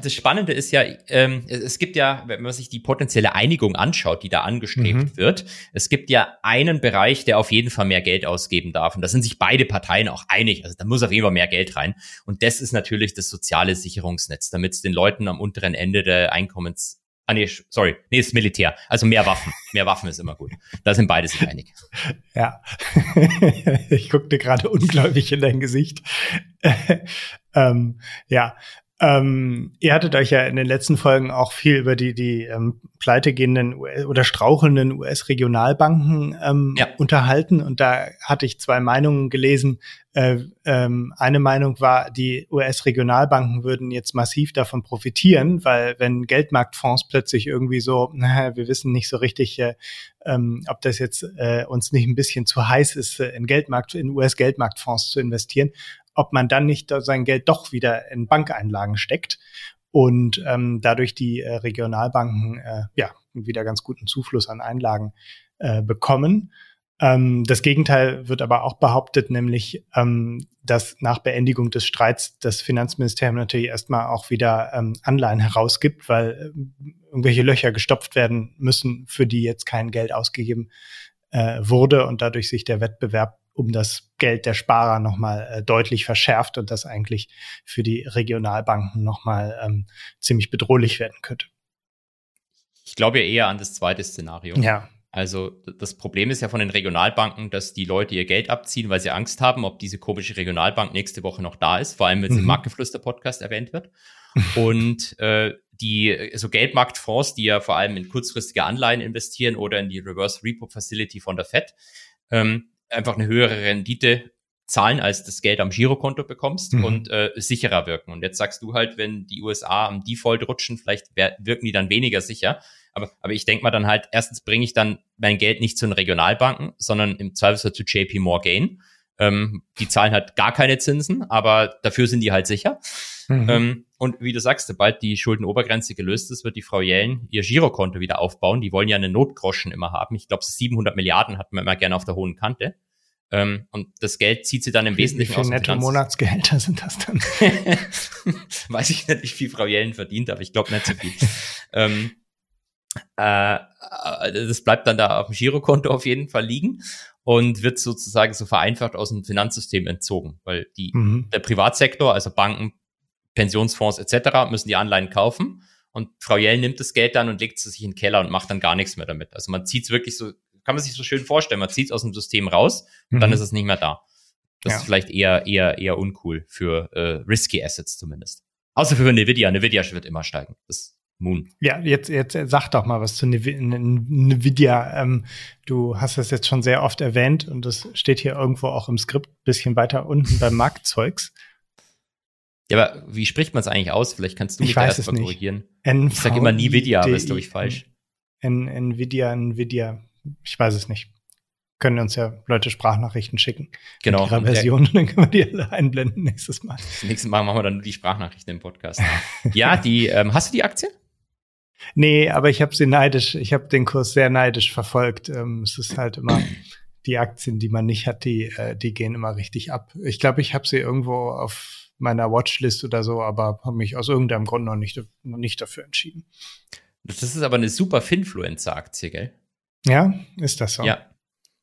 Speaker 1: das Spannende ist ja, ähm, es gibt ja, wenn man sich die potenzielle Einigung anschaut, die da angestrebt mhm. wird, es gibt ja einen Bereich, der auf jeden Fall mehr Geld ausgeben darf. Und da sind sich beide Parteien auch einig. Also da muss auf jeden Fall mehr Geld rein. Und das ist natürlich das soziale Sicherungsnetz, damit es den Leuten am unteren Ende der Einkommens Ah nee, sorry, nee, ist Militär. Also mehr Waffen. Mehr Waffen ist immer gut. Da sind beide sich einig.
Speaker 2: Ja. ich guckte gerade ungläubig in dein Gesicht. ähm, ja, ähm, ihr hattet euch ja in den letzten Folgen auch viel über die, die ähm, pleitegehenden oder strauchelnden US-Regionalbanken ähm, ja. unterhalten. Und da hatte ich zwei Meinungen gelesen. Äh, ähm, eine Meinung war, die US-Regionalbanken würden jetzt massiv davon profitieren, weil wenn Geldmarktfonds plötzlich irgendwie so, naja, wir wissen nicht so richtig, äh, ähm, ob das jetzt äh, uns nicht ein bisschen zu heiß ist, äh, in Geldmarkt, in US-Geldmarktfonds zu investieren ob man dann nicht sein Geld doch wieder in Bankeinlagen steckt und ähm, dadurch die äh, Regionalbanken äh, ja wieder ganz guten Zufluss an Einlagen äh, bekommen. Ähm, das Gegenteil wird aber auch behauptet, nämlich, ähm, dass nach Beendigung des Streits das Finanzministerium natürlich erstmal auch wieder ähm, Anleihen herausgibt, weil äh, irgendwelche Löcher gestopft werden müssen, für die jetzt kein Geld ausgegeben äh, wurde und dadurch sich der Wettbewerb um das Geld der Sparer nochmal äh, deutlich verschärft und das eigentlich für die Regionalbanken nochmal ähm, ziemlich bedrohlich werden könnte.
Speaker 1: Ich glaube ja eher an das zweite Szenario. Ja. Also das Problem ist ja von den Regionalbanken, dass die Leute ihr Geld abziehen, weil sie Angst haben, ob diese komische Regionalbank nächste Woche noch da ist, vor allem wenn sie mhm. im Marktgeflüster-Podcast erwähnt wird. Und äh, die so also Geldmarktfonds, die ja vor allem in kurzfristige Anleihen investieren oder in die Reverse Repo Facility von der Fed, ähm, einfach eine höhere Rendite zahlen, als das Geld am Girokonto bekommst mhm. und äh, sicherer wirken. Und jetzt sagst du halt, wenn die USA am Default rutschen, vielleicht wirken die dann weniger sicher. Aber, aber ich denke mal dann halt, erstens bringe ich dann mein Geld nicht zu den Regionalbanken, sondern im Zweifelsfall zu JP Morgan. Ähm, die zahlen halt gar keine Zinsen, aber dafür sind die halt sicher. Mhm. Ähm, und wie du sagst, sobald die Schuldenobergrenze gelöst ist, wird die Frau Jellen ihr Girokonto wieder aufbauen. Die wollen ja eine Notgroschen immer haben. Ich glaube, 700 Milliarden hat man immer gerne auf der hohen Kante. Ähm, und das Geld zieht sie dann im wie, Wesentlichen
Speaker 2: aus. Wie viele Netto-Monatsgehälter sind das dann?
Speaker 1: Weiß ich nicht, wie viel Frau Jellen verdient, aber ich glaube nicht so viel. ähm, äh, das bleibt dann da auf dem Girokonto auf jeden Fall liegen und wird sozusagen so vereinfacht aus dem Finanzsystem entzogen, weil die, mhm. der Privatsektor, also Banken, Pensionsfonds etc. müssen die Anleihen kaufen und Frau Jell nimmt das Geld dann und legt es sich in den Keller und macht dann gar nichts mehr damit. Also man zieht es wirklich so, kann man sich so schön vorstellen, man zieht es aus dem System raus und mhm. dann ist es nicht mehr da. Das ja. ist vielleicht eher, eher, eher uncool für äh, risky Assets zumindest. Außer für Nvidia. Nvidia wird immer steigen. Das Moon.
Speaker 2: Ja, jetzt, jetzt sag doch mal was zu Nvidia. Ähm, du hast das jetzt schon sehr oft erwähnt und das steht hier irgendwo auch im Skript, bisschen weiter unten beim Marktzeugs.
Speaker 1: Ja, aber wie spricht man es eigentlich aus? Vielleicht kannst du mich
Speaker 2: ich weiß erst mal
Speaker 1: korrigieren. NV ich sage immer Nvidia, aber ist glaube ich falsch.
Speaker 2: N Nvidia, Nvidia. Ich weiß es nicht. Können uns ja Leute Sprachnachrichten schicken.
Speaker 1: Genau.
Speaker 2: Mit ihrer Version, und dann können wir die alle einblenden nächstes Mal.
Speaker 1: Nächstes Mal machen wir dann nur die Sprachnachrichten im Podcast. ja, die, ähm, hast du die Aktie?
Speaker 2: Nee, aber ich habe sie neidisch, ich habe den Kurs sehr neidisch verfolgt. Ähm, es ist halt immer die Aktien, die man nicht hat, die, äh, die gehen immer richtig ab. Ich glaube, ich habe sie irgendwo auf meiner Watchlist oder so, aber habe mich aus irgendeinem Grund noch nicht, noch nicht dafür entschieden.
Speaker 1: Das ist aber eine super Finfluencer-Aktie, gell?
Speaker 2: Ja, ist das so?
Speaker 1: Ja.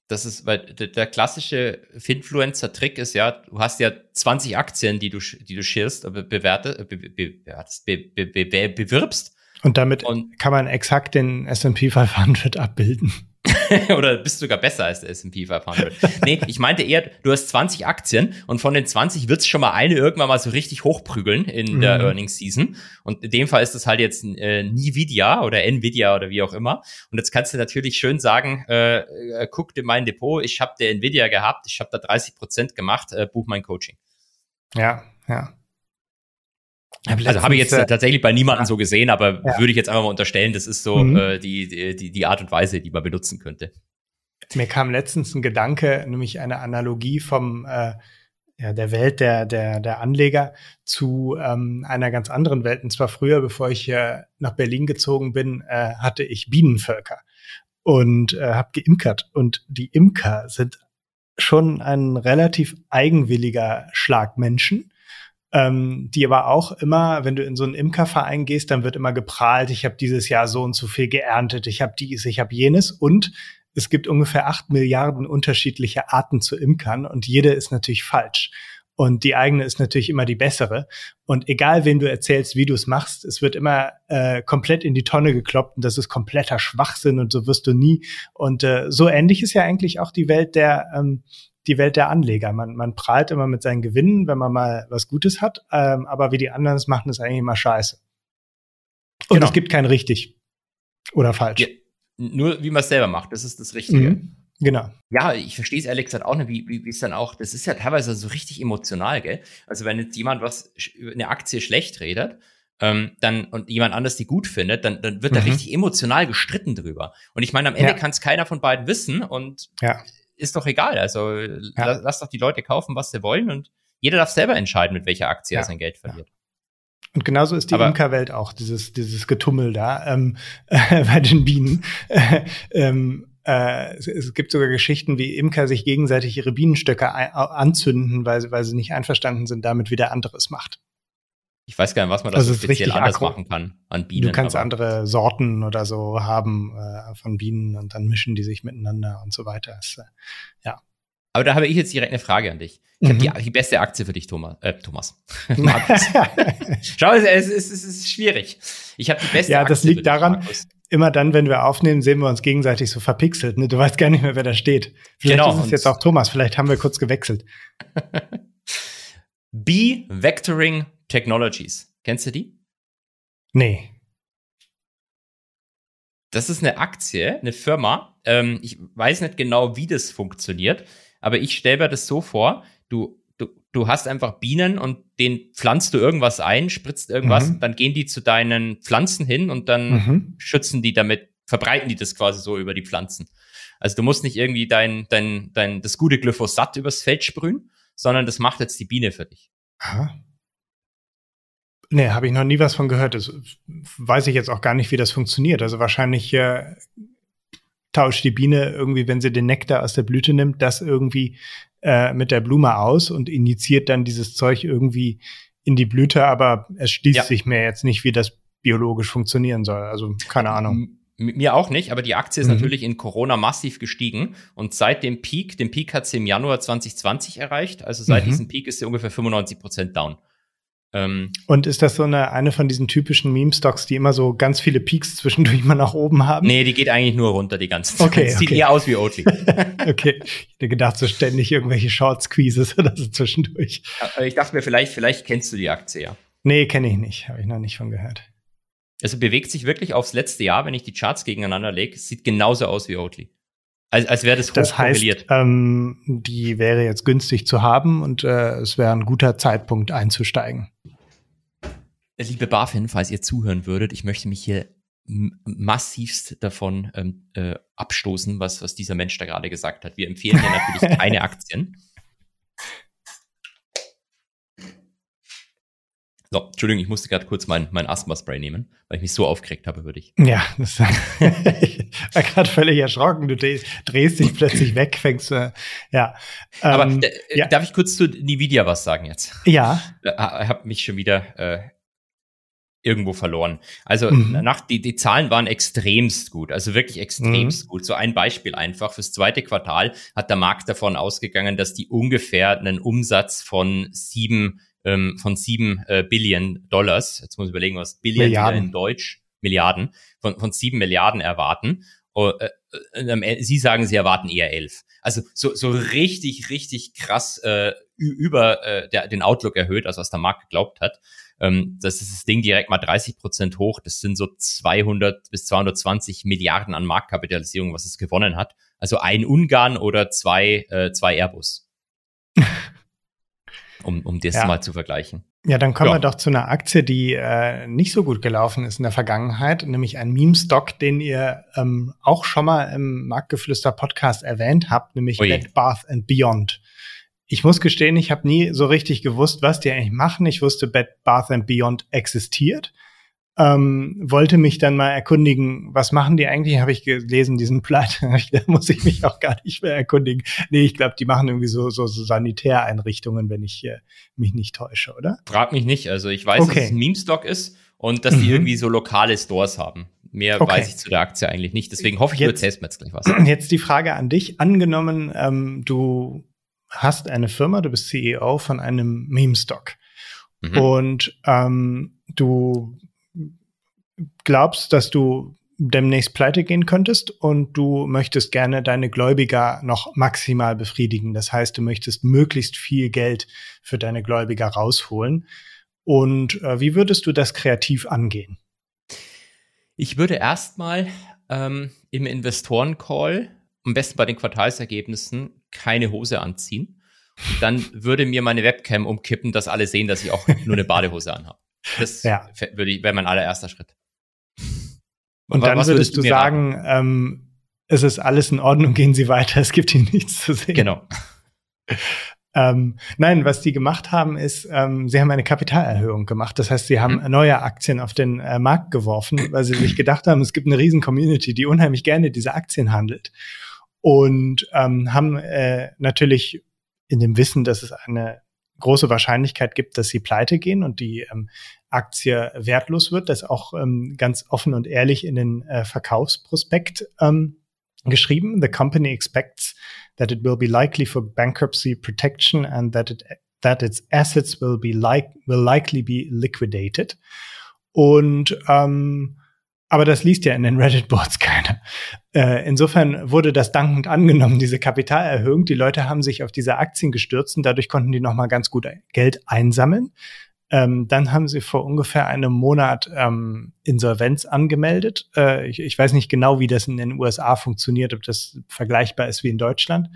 Speaker 1: das ist, weil der klassische Finfluencer-Trick ist ja, du hast ja 20 Aktien, die du, die du schierst, be bewertet, be be be bewirbst.
Speaker 2: Und damit und kann man exakt den S&P 500 abbilden.
Speaker 1: Oder bist du sogar besser als der S&P 500? nee, ich meinte eher, du hast 20 Aktien und von den 20 wird es schon mal eine irgendwann mal so richtig hochprügeln in der mhm. Earnings Season. Und in dem Fall ist das halt jetzt äh, Nvidia oder Nvidia oder wie auch immer. Und jetzt kannst du natürlich schön sagen, äh, äh, guck dir mein Depot, ich habe der Nvidia gehabt, ich habe da 30 Prozent gemacht, äh, buch mein Coaching.
Speaker 2: Ja, ja.
Speaker 1: Also habe ich jetzt äh, tatsächlich bei niemandem ja. so gesehen, aber ja. würde ich jetzt einfach mal unterstellen, das ist so mhm. äh, die, die, die Art und Weise, die man benutzen könnte.
Speaker 2: Mir kam letztens ein Gedanke, nämlich eine Analogie vom äh, ja, der Welt der, der, der Anleger zu ähm, einer ganz anderen Welt. Und zwar früher, bevor ich hier nach Berlin gezogen bin, äh, hatte ich Bienenvölker und äh, habe geimkert. Und die Imker sind schon ein relativ eigenwilliger Schlag Menschen ähm, die aber auch immer, wenn du in so einen Imkerverein gehst, dann wird immer geprahlt, ich habe dieses Jahr so und so viel geerntet, ich habe dies, ich habe jenes und es gibt ungefähr acht Milliarden unterschiedliche Arten zu imkern und jede ist natürlich falsch. Und die eigene ist natürlich immer die bessere. Und egal, wen du erzählst, wie du es machst, es wird immer äh, komplett in die Tonne gekloppt und das ist kompletter Schwachsinn und so wirst du nie. Und äh, so ähnlich ist ja eigentlich auch die Welt der, ähm, die Welt der Anleger. Man, man prahlt immer mit seinen Gewinnen, wenn man mal was Gutes hat, ähm, aber wie die anderen es machen, ist eigentlich immer scheiße. Und genau. es gibt kein richtig oder falsch. Ja,
Speaker 1: nur wie man es selber macht, das ist das Richtige. Mhm.
Speaker 2: Genau.
Speaker 1: Ja, ich verstehe es ehrlich gesagt auch nicht, wie, wie, es dann auch, das ist ja teilweise so richtig emotional, gell? Also wenn jetzt jemand was, eine Aktie schlecht redet, ähm, dann und jemand anders die gut findet, dann, dann wird mhm. da richtig emotional gestritten drüber. Und ich meine, am Ende ja. kann es keiner von beiden wissen und
Speaker 2: ja
Speaker 1: ist doch egal. Also ja. lass doch die Leute kaufen, was sie wollen und jeder darf selber entscheiden, mit welcher Aktie ja. er sein Geld verliert.
Speaker 2: Und genauso ist die Imkerwelt auch, dieses, dieses Getummel da ähm, äh, bei den Bienen. ähm, äh, es gibt sogar Geschichten, wie Imker sich gegenseitig ihre Bienenstöcke anzünden, weil, weil sie nicht einverstanden sind damit, wie der andere es macht.
Speaker 1: Ich weiß gar nicht, was man da
Speaker 2: also speziell anders
Speaker 1: aggro. machen kann an Bienen.
Speaker 2: Du kannst andere Sorten oder so haben äh, von Bienen und dann mischen die sich miteinander und so weiter. Das, äh, ja.
Speaker 1: Aber da habe ich jetzt direkt eine Frage an dich. Ich mhm. habe die, die, beste Aktie für dich, Thomas. Äh, Thomas. Schau, es, es, es, es ist schwierig. Ich habe die beste
Speaker 2: ja, Aktie. Ja, das liegt daran, Markus. immer dann, wenn wir aufnehmen, sehen wir uns gegenseitig so verpixelt. Ne? Du weißt gar nicht mehr, wer da steht. Vielleicht genau. ist es jetzt auch Thomas. Vielleicht haben wir kurz gewechselt.
Speaker 1: B-Vectoring Technologies. Kennst du die?
Speaker 2: Nee.
Speaker 1: Das ist eine Aktie, eine Firma. Ähm, ich weiß nicht genau, wie das funktioniert, aber ich stelle mir das so vor, du, du, du hast einfach Bienen und den pflanzt du irgendwas ein, spritzt irgendwas, mhm. dann gehen die zu deinen Pflanzen hin und dann mhm. schützen die damit, verbreiten die das quasi so über die Pflanzen. Also du musst nicht irgendwie dein, dein, dein, das gute Glyphosat übers Feld sprühen, sondern das macht jetzt die Biene für dich.
Speaker 2: Aha. Nee, habe ich noch nie was von gehört. Das weiß ich jetzt auch gar nicht, wie das funktioniert. Also wahrscheinlich äh, tauscht die Biene irgendwie, wenn sie den Nektar aus der Blüte nimmt, das irgendwie äh, mit der Blume aus und injiziert dann dieses Zeug irgendwie in die Blüte, aber es schließt ja. sich mir jetzt nicht, wie das biologisch funktionieren soll. Also keine Ahnung.
Speaker 1: Mir auch nicht, aber die Aktie ist mhm. natürlich in Corona massiv gestiegen und seit dem Peak, den Peak hat sie im Januar 2020 erreicht, also seit mhm. diesem Peak ist sie ungefähr 95 Prozent down.
Speaker 2: Ähm, und ist das so eine, eine von diesen typischen Meme-Stocks, die immer so ganz viele Peaks zwischendurch mal nach oben haben?
Speaker 1: Nee, die geht eigentlich nur runter die ganze Zeit.
Speaker 2: Okay,
Speaker 1: Sieht okay. eher aus wie Oatly.
Speaker 2: okay. Ich hätte gedacht, so ständig irgendwelche Short-Squeezes oder so zwischendurch.
Speaker 1: Ich dachte mir, vielleicht, vielleicht kennst du die Aktie, ja.
Speaker 2: Nee, kenne ich nicht. Habe ich noch nicht von gehört.
Speaker 1: Also bewegt sich wirklich aufs letzte Jahr, wenn ich die Charts gegeneinander lege, sieht genauso aus wie Oatly. Als, als wäre das
Speaker 2: Das heißt, ähm, die wäre jetzt günstig zu haben und äh, es wäre ein guter Zeitpunkt einzusteigen.
Speaker 1: Liebe BaFin, falls ihr zuhören würdet, ich möchte mich hier massivst davon ähm, äh, abstoßen, was, was dieser Mensch da gerade gesagt hat. Wir empfehlen ja natürlich keine Aktien. So, Entschuldigung, ich musste gerade kurz mein, mein Asthma-Spray nehmen, weil ich mich so aufgeregt habe, würde ich.
Speaker 2: Ja, das ich war gerade völlig erschrocken. Du drehst dich plötzlich weg, fängst äh, ja.
Speaker 1: Aber ähm, äh, ja. darf ich kurz zu Nvidia was sagen jetzt?
Speaker 2: Ja.
Speaker 1: Ich habe mich schon wieder äh, irgendwo verloren. Also mhm. nach, die, die Zahlen waren extremst gut, also wirklich extremst mhm. gut. So ein Beispiel einfach. Fürs zweite Quartal hat der Markt davon ausgegangen, dass die ungefähr einen Umsatz von sieben, ähm, von sieben äh, Billion Dollars, jetzt muss ich überlegen, was Billion in Deutsch, Milliarden, von, von sieben Milliarden erwarten. Oh, äh, äh, Sie sagen, Sie erwarten eher elf. Also so, so richtig, richtig krass äh, über äh, der, den Outlook erhöht, als was der Markt geglaubt hat. Ähm, das ist das Ding direkt mal 30 Prozent hoch. Das sind so 200 bis 220 Milliarden an Marktkapitalisierung, was es gewonnen hat. Also ein Ungarn oder zwei, äh, zwei Airbus. um, um das ja. mal zu vergleichen.
Speaker 2: Ja, dann kommen ja. wir doch zu einer Aktie, die äh, nicht so gut gelaufen ist in der Vergangenheit, nämlich ein Meme-Stock, den ihr ähm, auch schon mal im Marktgeflüster-Podcast erwähnt habt, nämlich Oje. Bed Bath and Beyond ich muss gestehen, ich habe nie so richtig gewusst, was die eigentlich machen. Ich wusste, Bed Bath and Beyond existiert. Ähm, wollte mich dann mal erkundigen, was machen die eigentlich? Habe ich gelesen, diesen Pleite. da muss ich mich auch gar nicht mehr erkundigen. Nee, ich glaube, die machen irgendwie so, so, so Sanitäreinrichtungen, wenn ich äh, mich nicht täusche, oder?
Speaker 1: Frag mich nicht. Also ich weiß, okay. dass es ein Meme-Stock ist und dass die mhm. irgendwie so lokale Stores haben. Mehr okay. weiß ich zu der Aktie eigentlich nicht. Deswegen hoffe ich, jetzt, du erzählst mir jetzt gleich was.
Speaker 2: Jetzt die Frage an dich. Angenommen, ähm, du hast eine Firma, du bist CEO von einem Meme-Stock mhm. und ähm, du glaubst, dass du demnächst pleite gehen könntest und du möchtest gerne deine Gläubiger noch maximal befriedigen. Das heißt, du möchtest möglichst viel Geld für deine Gläubiger rausholen. Und äh, wie würdest du das kreativ angehen?
Speaker 1: Ich würde erstmal ähm, im Investoren-Call, am besten bei den Quartalsergebnissen, keine Hose anziehen. dann würde mir meine Webcam umkippen, dass alle sehen, dass ich auch nur eine Badehose anhabe. Das ja. wäre mein allererster Schritt.
Speaker 2: Und dann würdest, würdest du sagen, ähm, es ist alles in Ordnung, gehen Sie weiter, es gibt hier nichts zu sehen.
Speaker 1: Genau.
Speaker 2: Ähm, nein, was die gemacht haben, ist, ähm, sie haben eine Kapitalerhöhung gemacht. Das heißt, sie haben mhm. neue Aktien auf den äh, Markt geworfen, weil sie sich gedacht haben, es gibt eine riesen Community, die unheimlich gerne diese Aktien handelt und ähm, haben äh, natürlich in dem Wissen, dass es eine große Wahrscheinlichkeit gibt, dass sie pleite gehen und die ähm, Aktie wertlos wird, das auch ähm, ganz offen und ehrlich in den äh, Verkaufsprospekt ähm, geschrieben. The company expects that it will be likely for bankruptcy protection and that it that its assets will be like will likely be liquidated. Und ähm, aber das liest ja in den Reddit-Boards keiner. Äh, insofern wurde das dankend angenommen, diese Kapitalerhöhung. Die Leute haben sich auf diese Aktien gestürzt und dadurch konnten die nochmal ganz gut Geld einsammeln. Ähm, dann haben sie vor ungefähr einem Monat ähm, Insolvenz angemeldet. Äh, ich, ich, weiß nicht genau, wie das in den USA funktioniert, ob das vergleichbar ist wie in Deutschland.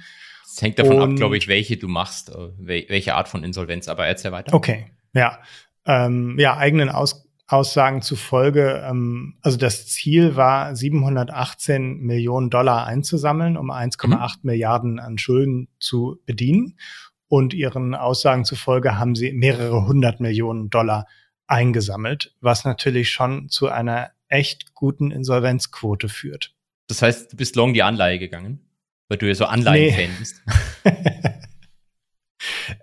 Speaker 1: Es hängt davon und, ab, glaube ich, welche du machst, äh, welche Art von Insolvenz, aber erzähl weiter.
Speaker 2: Okay, ja. Ähm, ja, eigenen Aus Aussagen zufolge, ähm, also das Ziel war, 718 Millionen Dollar einzusammeln, um 1,8 mhm. Milliarden an Schulden zu bedienen. Und ihren Aussagen zufolge haben sie mehrere hundert Millionen Dollar eingesammelt, was natürlich schon zu einer echt guten Insolvenzquote führt.
Speaker 1: Das heißt, du bist long die Anleihe gegangen, weil du ja so Anleihen-Fan nee. bist.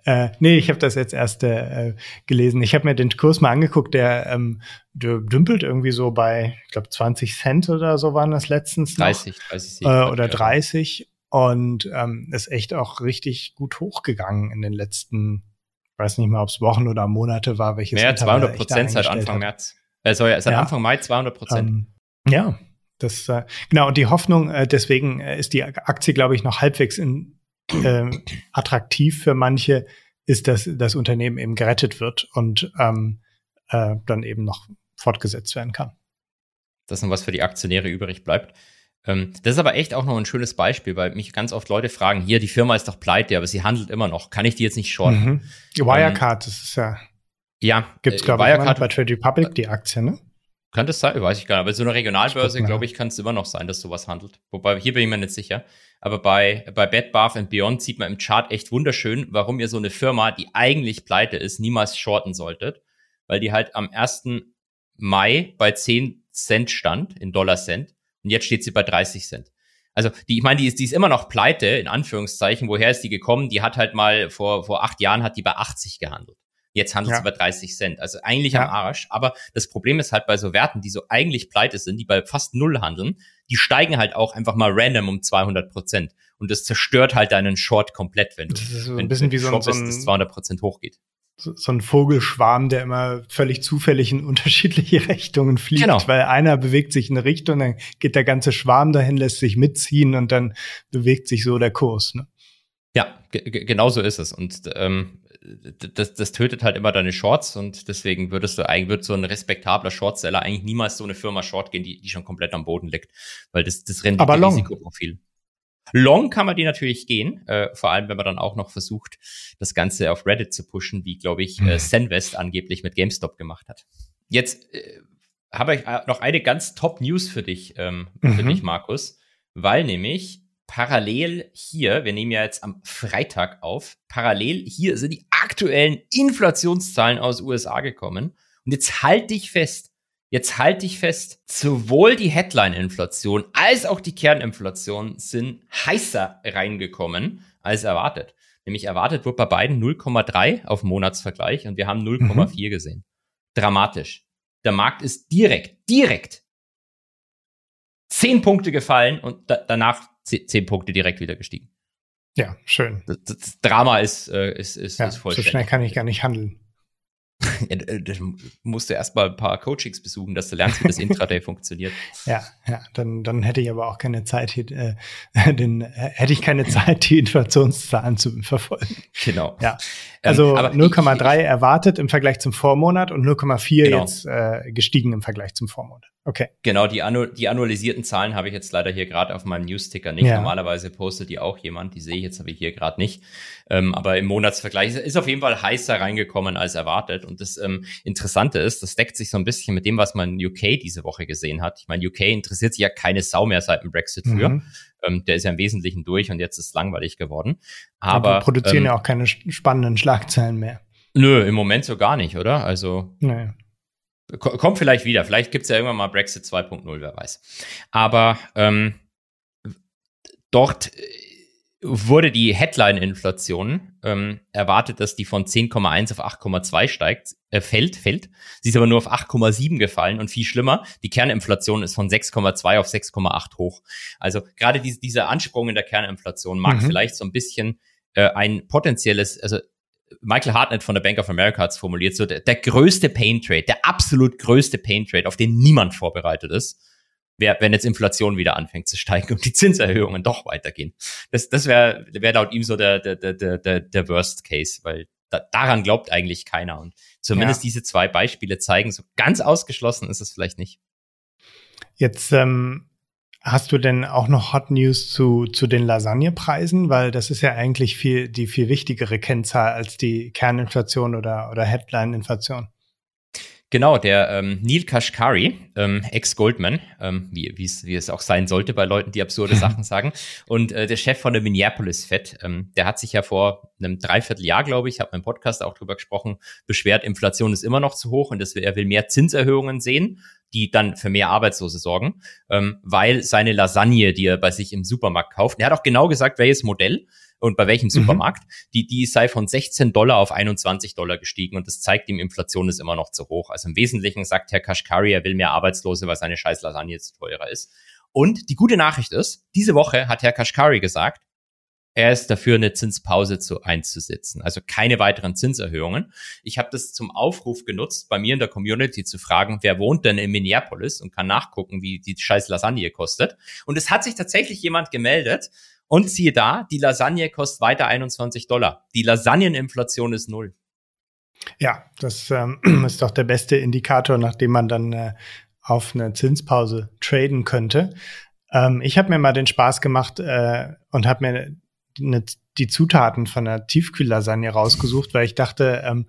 Speaker 2: Äh, nee, ich habe das jetzt erst äh, gelesen. Ich habe mir den Kurs mal angeguckt, der, ähm, der dümpelt irgendwie so bei, ich glaube, 20 Cent oder so waren das letztens.
Speaker 1: 30, 30
Speaker 2: äh, oder 30. Und ähm, ist echt auch richtig gut hochgegangen in den letzten, ich weiß nicht mal, ob es Wochen oder Monate war, welches
Speaker 1: Mehr 200 Prozent seit Anfang März. Äh, sorry, seit ja. Anfang Mai 200 Prozent. Ähm,
Speaker 2: ja, das äh, genau und die Hoffnung, äh, deswegen äh, ist die Aktie, glaube ich, noch halbwegs in äh, attraktiv für manche ist, dass das Unternehmen eben gerettet wird und ähm, äh, dann eben noch fortgesetzt werden kann.
Speaker 1: Das ist noch was für die Aktionäre übrig bleibt. Ähm, das ist aber echt auch noch ein schönes Beispiel, weil mich ganz oft Leute fragen, hier, die Firma ist doch pleite, aber sie handelt immer noch. Kann ich die jetzt nicht shorten? Mhm.
Speaker 2: Wirecard, ähm, das ist ja.
Speaker 1: Ja.
Speaker 2: Gibt es, glaube äh, ich, bei Trade Republic die Aktie, ne?
Speaker 1: Könnte es sein, weiß ich gar nicht. Aber so eine Regionalbörse, glaube ich, kann es immer noch sein, dass sowas handelt. Wobei, hier bin ich mir nicht sicher. Aber bei, bei Bed Bath and Beyond sieht man im Chart echt wunderschön, warum ihr so eine Firma, die eigentlich pleite ist, niemals shorten solltet. Weil die halt am 1. Mai bei 10 Cent stand, in Dollar Cent. Und jetzt steht sie bei 30 Cent. Also die, ich meine, die ist, die ist immer noch pleite, in Anführungszeichen. Woher ist die gekommen? Die hat halt mal vor, vor acht Jahren hat die bei 80 gehandelt. Jetzt handelt ja. über 30 Cent. Also eigentlich ja. am Arsch. Aber das Problem ist halt bei so Werten, die so eigentlich pleite sind, die bei fast null handeln, die steigen halt auch einfach mal random um 200 Prozent. Und das zerstört halt deinen Short komplett, wenn du, das ist so ein bisschen wie so ein, so ein 200 Prozent hochgeht.
Speaker 2: So, ein Vogelschwarm, der immer völlig zufällig in unterschiedliche Richtungen fliegt, genau. weil einer bewegt sich in eine Richtung, dann geht der ganze Schwarm dahin, lässt sich mitziehen und dann bewegt sich so der Kurs. Ne?
Speaker 1: Ja, genau so ist es. Und ähm, das, das tötet halt immer deine Shorts und deswegen würdest du eigentlich, wird so ein respektabler Shortseller eigentlich niemals so eine Firma Short gehen, die, die schon komplett am Boden liegt. Weil das, das
Speaker 2: Rendite-Risikoprofil.
Speaker 1: Long kann man die natürlich gehen, äh, vor allem wenn man dann auch noch versucht, das Ganze auf Reddit zu pushen, wie, glaube ich, äh, Senvest hm. angeblich mit GameStop gemacht hat. Jetzt äh, habe ich äh, noch eine ganz Top-News für dich, ähm, mhm. für dich, Markus, weil nämlich parallel hier, wir nehmen ja jetzt am Freitag auf, parallel hier sind die aktuellen Inflationszahlen aus USA gekommen. Und jetzt halt dich fest, jetzt halt dich fest, sowohl die Headline-Inflation als auch die Kerninflation sind heißer reingekommen als erwartet. Nämlich erwartet wurde bei beiden 0,3 auf Monatsvergleich und wir haben 0,4 mhm. gesehen. Dramatisch. Der Markt ist direkt, direkt zehn Punkte gefallen und da, danach zehn Punkte direkt wieder gestiegen.
Speaker 2: Ja, schön.
Speaker 1: Das, das Drama ist, äh, ist, ist,
Speaker 2: ja,
Speaker 1: ist
Speaker 2: voll. So schnell kann ich gar nicht handeln.
Speaker 1: Ja, dann musst du erstmal ein paar Coachings besuchen, dass du lernst, wie das Intraday funktioniert.
Speaker 2: Ja, ja, dann, dann hätte ich aber auch keine Zeit, äh, den, hätte ich keine Zeit, die Inflationszahlen zu verfolgen.
Speaker 1: Genau.
Speaker 2: Ja. Also ähm, 0,3 erwartet im Vergleich zum Vormonat und 0,4 genau. jetzt äh, gestiegen im Vergleich zum Vormonat. Okay.
Speaker 1: Genau, die, annu die annualisierten Zahlen habe ich jetzt leider hier gerade auf meinem Newsticker nicht. Ja. Normalerweise postet die auch jemand, die sehe ich jetzt aber hier gerade nicht. Ähm, aber im Monatsvergleich ist auf jeden Fall heißer reingekommen als erwartet. Und das ähm, Interessante ist, das deckt sich so ein bisschen mit dem, was man in UK diese Woche gesehen hat. Ich meine, UK interessiert sich ja keine Sau mehr seit dem Brexit für. Mhm. Ähm, der ist ja im Wesentlichen durch und jetzt ist es langweilig geworden. Aber
Speaker 2: wir produzieren ähm, ja auch keine spannenden Schlagzeilen mehr.
Speaker 1: Nö, im Moment so gar nicht, oder? Also.
Speaker 2: Nee.
Speaker 1: Kommt vielleicht wieder. Vielleicht gibt es ja irgendwann mal Brexit 2.0, wer weiß. Aber ähm, dort äh, wurde die Headline-Inflation ähm, erwartet, dass die von 10,1 auf 8,2 steigt, äh, fällt, fällt. Sie ist aber nur auf 8,7 gefallen und viel schlimmer, die Kerninflation ist von 6,2 auf 6,8 hoch. Also gerade diese, dieser Ansprung in der Kerninflation mag mhm. vielleicht so ein bisschen äh, ein potenzielles, also Michael Hartnett von der Bank of America hat es formuliert, so der, der größte Pain Trade, der absolut größte Pain Trade, auf den niemand vorbereitet ist, wäre, wenn jetzt Inflation wieder anfängt zu steigen und die Zinserhöhungen doch weitergehen. Das, das wäre wär laut ihm so der, der, der, der, der Worst Case, weil da, daran glaubt eigentlich keiner. Und zumindest ja. diese zwei Beispiele zeigen, so ganz ausgeschlossen ist es vielleicht nicht.
Speaker 2: Jetzt ähm, Hast du denn auch noch Hot News zu, zu den Lasagnepreisen? Weil das ist ja eigentlich viel, die viel wichtigere Kennzahl als die Kerninflation oder, oder Headline-Inflation.
Speaker 1: Genau, der ähm, Neil Kashkari, ähm, Ex-Goldman, ähm, wie, wie, es, auch sein sollte bei Leuten, die absurde Sachen sagen, und äh, der Chef von der Minneapolis Fed, ähm, der hat sich ja vor einem Dreivierteljahr, glaube ich, habe meinem Podcast auch drüber gesprochen, beschwert, Inflation ist immer noch zu hoch und das, er will mehr Zinserhöhungen sehen die dann für mehr Arbeitslose sorgen, ähm, weil seine Lasagne, die er bei sich im Supermarkt kauft, er hat auch genau gesagt, welches Modell und bei welchem mhm. Supermarkt, mhm. die, die sei von 16 Dollar auf 21 Dollar gestiegen und das zeigt ihm, Inflation ist immer noch zu hoch. Also im Wesentlichen sagt Herr Kashkari, er will mehr Arbeitslose, weil seine scheiß Lasagne zu teurer ist. Und die gute Nachricht ist, diese Woche hat Herr Kashkari gesagt, er ist dafür, eine Zinspause zu einzusetzen. Also keine weiteren Zinserhöhungen. Ich habe das zum Aufruf genutzt, bei mir in der Community zu fragen, wer wohnt denn in Minneapolis und kann nachgucken, wie die scheiß Lasagne kostet. Und es hat sich tatsächlich jemand gemeldet. Und siehe da, die Lasagne kostet weiter 21 Dollar. Die Lasagneninflation ist null.
Speaker 2: Ja, das ähm, ist doch der beste Indikator, nachdem man dann äh, auf eine Zinspause traden könnte. Ähm, ich habe mir mal den Spaß gemacht äh, und habe mir eine, die Zutaten von der Tiefkühllasagne rausgesucht, weil ich dachte, ähm,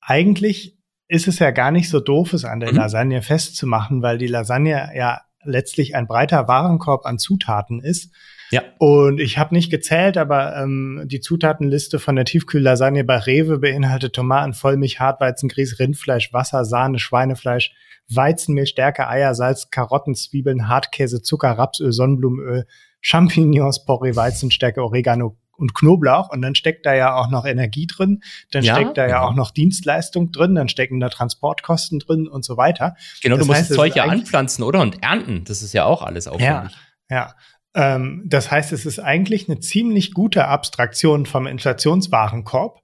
Speaker 2: eigentlich ist es ja gar nicht so doof, es an der mhm. Lasagne festzumachen, weil die Lasagne ja letztlich ein breiter Warenkorb an Zutaten ist.
Speaker 1: Ja.
Speaker 2: Und ich habe nicht gezählt, aber ähm, die Zutatenliste von der Tiefkühllasagne bei Rewe beinhaltet Tomaten, Vollmilch, Hartweizen, Grieß, Rindfleisch, Wasser, Sahne, Schweinefleisch, Weizenmehl, Stärke, Eier, Salz, Karotten, Zwiebeln, Hartkäse, Zucker, Rapsöl, Sonnenblumenöl, Champignons, Porree, Weizenstärke, Oregano und Knoblauch und dann steckt da ja auch noch Energie drin, dann ja, steckt da ja genau. auch noch Dienstleistung drin, dann stecken da Transportkosten drin und so weiter.
Speaker 1: Genau, das du musst heißt, das Zeug ja anpflanzen, oder? Und ernten. Das ist ja auch alles aufwendig.
Speaker 2: Ja, ja. Ähm, das heißt, es ist eigentlich eine ziemlich gute Abstraktion vom Inflationswarenkorb.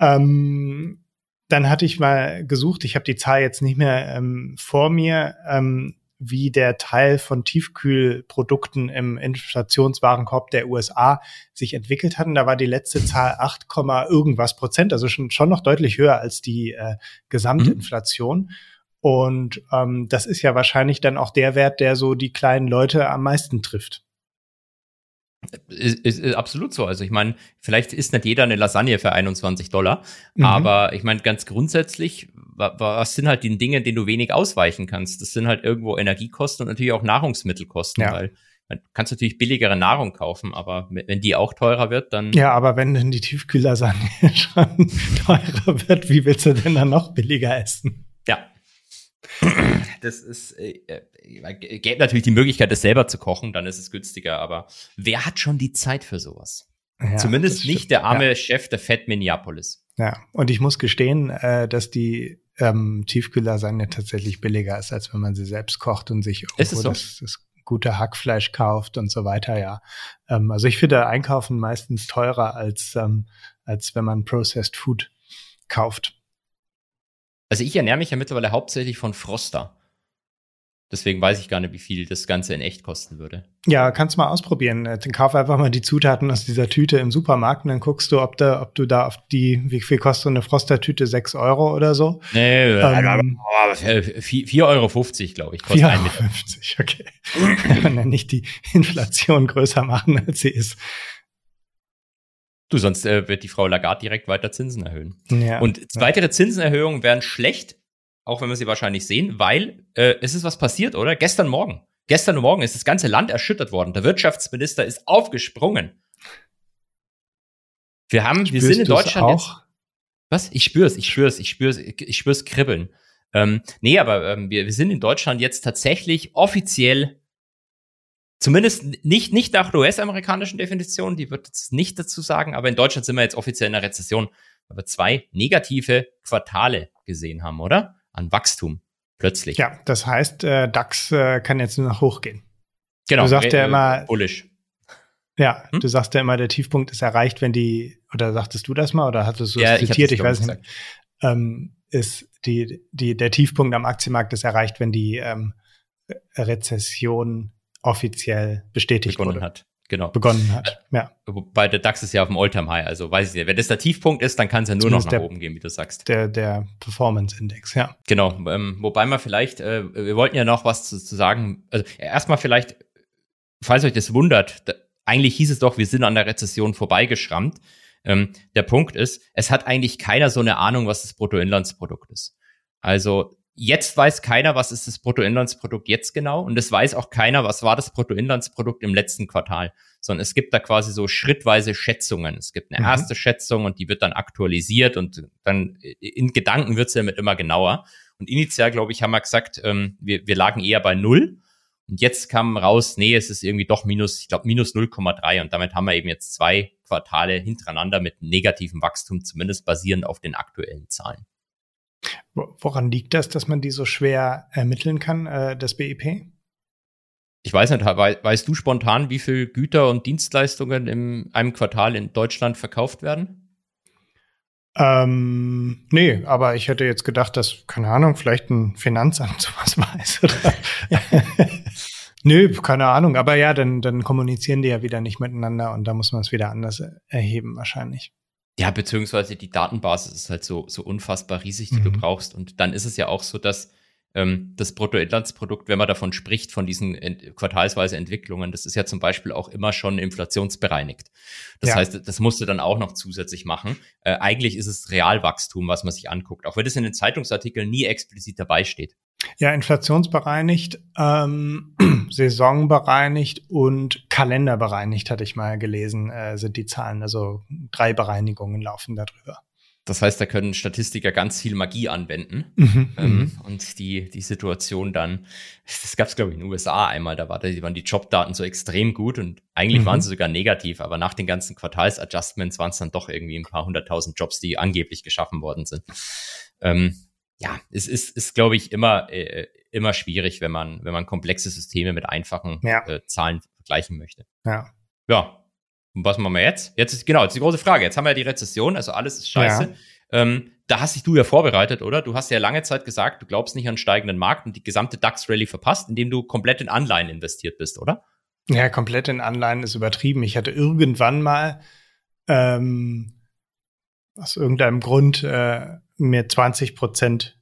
Speaker 2: Ähm, dann hatte ich mal gesucht, ich habe die Zahl jetzt nicht mehr ähm, vor mir, ähm, wie der Teil von Tiefkühlprodukten im Inflationswarenkorb der USA sich entwickelt hat. Und da war die letzte Zahl 8, irgendwas Prozent, also schon, schon noch deutlich höher als die äh, Gesamtinflation. Mhm. Und ähm, das ist ja wahrscheinlich dann auch der Wert, der so die kleinen Leute am meisten trifft.
Speaker 1: Ist, ist, ist absolut so. Also ich meine, vielleicht isst nicht jeder eine Lasagne für 21 Dollar, mhm. aber ich meine ganz grundsätzlich, was sind halt die Dinge, denen du wenig ausweichen kannst? Das sind halt irgendwo Energiekosten und natürlich auch Nahrungsmittelkosten, ja. weil man kannst natürlich billigere Nahrung kaufen, aber wenn die auch teurer wird, dann.
Speaker 2: Ja, aber wenn denn die Tiefkühllasagne schon teurer wird, wie willst du denn dann noch billiger essen?
Speaker 1: Ja, das ist, äh, äh, gäbe natürlich die Möglichkeit, das selber zu kochen, dann ist es günstiger, aber wer hat schon die Zeit für sowas? Ja, Zumindest nicht der arme ja. Chef der Fed Minneapolis.
Speaker 2: Ja, und ich muss gestehen, äh, dass die ähm, Tiefkühllasagne tatsächlich billiger ist, als wenn man sie selbst kocht und sich irgendwo so? das, das gute Hackfleisch kauft und so weiter, ja. Ähm, also ich finde Einkaufen meistens teurer als, ähm, als wenn man Processed Food kauft.
Speaker 1: Also ich ernähre mich ja mittlerweile hauptsächlich von Froster. Deswegen weiß ich gar nicht, wie viel das Ganze in echt kosten würde.
Speaker 2: Ja, kannst mal ausprobieren. Dann kauf einfach mal die Zutaten aus dieser Tüte im Supermarkt und dann guckst du, ob, da, ob du da auf die, wie viel kostet so eine Froster-Tüte? 6 Euro oder so?
Speaker 1: Nee, ähm, 4,50 Euro, glaube ich, kostet 4,50 Euro,
Speaker 2: okay. Kann dann nicht die Inflation größer machen, als sie ist.
Speaker 1: Du, sonst äh, wird die Frau Lagarde direkt weiter Zinsen erhöhen. Ja, und ja. weitere Zinsenerhöhungen wären schlecht, auch wenn wir sie wahrscheinlich sehen, weil äh, es ist was passiert, oder? Gestern Morgen. Gestern Morgen ist das ganze Land erschüttert worden. Der Wirtschaftsminister ist aufgesprungen. Wir haben, wir sind in Deutschland auch? jetzt. Was? Ich spür's, ich spür's, ich spür's, ich spür's kribbeln. Ähm, nee, aber ähm, wir, wir sind in Deutschland jetzt tatsächlich offiziell Zumindest nicht, nicht nach der US-amerikanischen Definition, die wird es nicht dazu sagen, aber in Deutschland sind wir jetzt offiziell in einer Rezession, weil wir zwei negative Quartale gesehen haben, oder? An Wachstum. Plötzlich.
Speaker 2: Ja, das heißt, äh, DAX äh, kann jetzt nur noch hochgehen.
Speaker 1: Genau.
Speaker 2: Du sagst ja äh, immer.
Speaker 1: Bullish.
Speaker 2: Ja, hm? du sagst ja immer, der Tiefpunkt ist erreicht, wenn die, oder sagtest du das mal, oder hattest du es ja, zitiert, ich, ich weiß nicht, ähm, ist die, die, der Tiefpunkt am Aktienmarkt ist erreicht, wenn die ähm, Rezession offiziell bestätigt
Speaker 1: begonnen
Speaker 2: wurde.
Speaker 1: hat. Genau.
Speaker 2: Begonnen hat. Ja.
Speaker 1: Wobei der DAX ist ja auf dem Alltime High, also weiß ich nicht. Wenn das der Tiefpunkt ist, dann kann es ja nur Zumindest noch nach der, oben gehen, wie du sagst.
Speaker 2: Der, der Performance-Index, ja.
Speaker 1: Genau. Ähm, wobei man vielleicht, äh, wir wollten ja noch was zu, zu sagen. Also erstmal vielleicht, falls euch das wundert, da, eigentlich hieß es doch, wir sind an der Rezession vorbeigeschrammt. Ähm, der Punkt ist, es hat eigentlich keiner so eine Ahnung, was das Bruttoinlandsprodukt ist. Also Jetzt weiß keiner, was ist das Bruttoinlandsprodukt jetzt genau und es weiß auch keiner, was war das Bruttoinlandsprodukt im letzten Quartal, sondern es gibt da quasi so schrittweise Schätzungen. Es gibt eine mhm. erste Schätzung und die wird dann aktualisiert und dann in Gedanken wird es damit immer genauer. Und initial, glaube ich, haben wir gesagt, ähm, wir, wir lagen eher bei null und jetzt kam raus, nee, es ist irgendwie doch minus, ich glaube, minus 0,3 und damit haben wir eben jetzt zwei Quartale hintereinander mit negativem Wachstum, zumindest basierend auf den aktuellen Zahlen.
Speaker 2: Woran liegt das, dass man die so schwer ermitteln kann, äh, das BIP?
Speaker 1: Ich weiß nicht, weißt du spontan, wie viel Güter und Dienstleistungen in einem Quartal in Deutschland verkauft werden?
Speaker 2: Ähm, nee, aber ich hätte jetzt gedacht, dass, keine Ahnung, vielleicht ein Finanzamt sowas weiß. Oder? Nö, keine Ahnung. Aber ja, dann, dann kommunizieren die ja wieder nicht miteinander und da muss man es wieder anders erheben wahrscheinlich.
Speaker 1: Ja, beziehungsweise die Datenbasis ist halt so, so unfassbar riesig, die mhm. du brauchst. Und dann ist es ja auch so, dass ähm, das Bruttoinlandsprodukt, wenn man davon spricht, von diesen ent quartalsweise Entwicklungen, das ist ja zum Beispiel auch immer schon inflationsbereinigt. Das ja. heißt, das musst du dann auch noch zusätzlich machen. Äh, eigentlich ist es Realwachstum, was man sich anguckt, auch wenn das in den Zeitungsartikeln nie explizit dabei steht.
Speaker 2: Ja, inflationsbereinigt, ähm, saisonbereinigt und kalenderbereinigt, hatte ich mal gelesen, äh, sind die Zahlen. Also drei Bereinigungen laufen darüber.
Speaker 1: Das heißt, da können Statistiker ganz viel Magie anwenden mhm, ähm, mhm. und die, die Situation dann, das gab es glaube ich in den USA einmal, da war, da waren die Jobdaten so extrem gut und eigentlich mhm. waren sie sogar negativ, aber nach den ganzen Quartalsadjustments waren es dann doch irgendwie ein paar hunderttausend Jobs, die angeblich geschaffen worden sind. Ähm, ja, es ist, ist glaube ich, immer, äh, immer schwierig, wenn man, wenn man komplexe Systeme mit einfachen ja. äh, Zahlen vergleichen möchte.
Speaker 2: Ja.
Speaker 1: Ja, und was machen wir jetzt? Jetzt ist, genau, jetzt die große Frage. Jetzt haben wir ja die Rezession, also alles ist scheiße. Ja. Ähm, da hast dich du ja vorbereitet, oder? Du hast ja lange Zeit gesagt, du glaubst nicht an steigenden Markt und die gesamte DAX-Rally verpasst, indem du komplett in Anleihen investiert bist, oder?
Speaker 2: Ja, komplett in Anleihen ist übertrieben. Ich hatte irgendwann mal ähm, aus irgendeinem Grund äh, mir 20 Prozent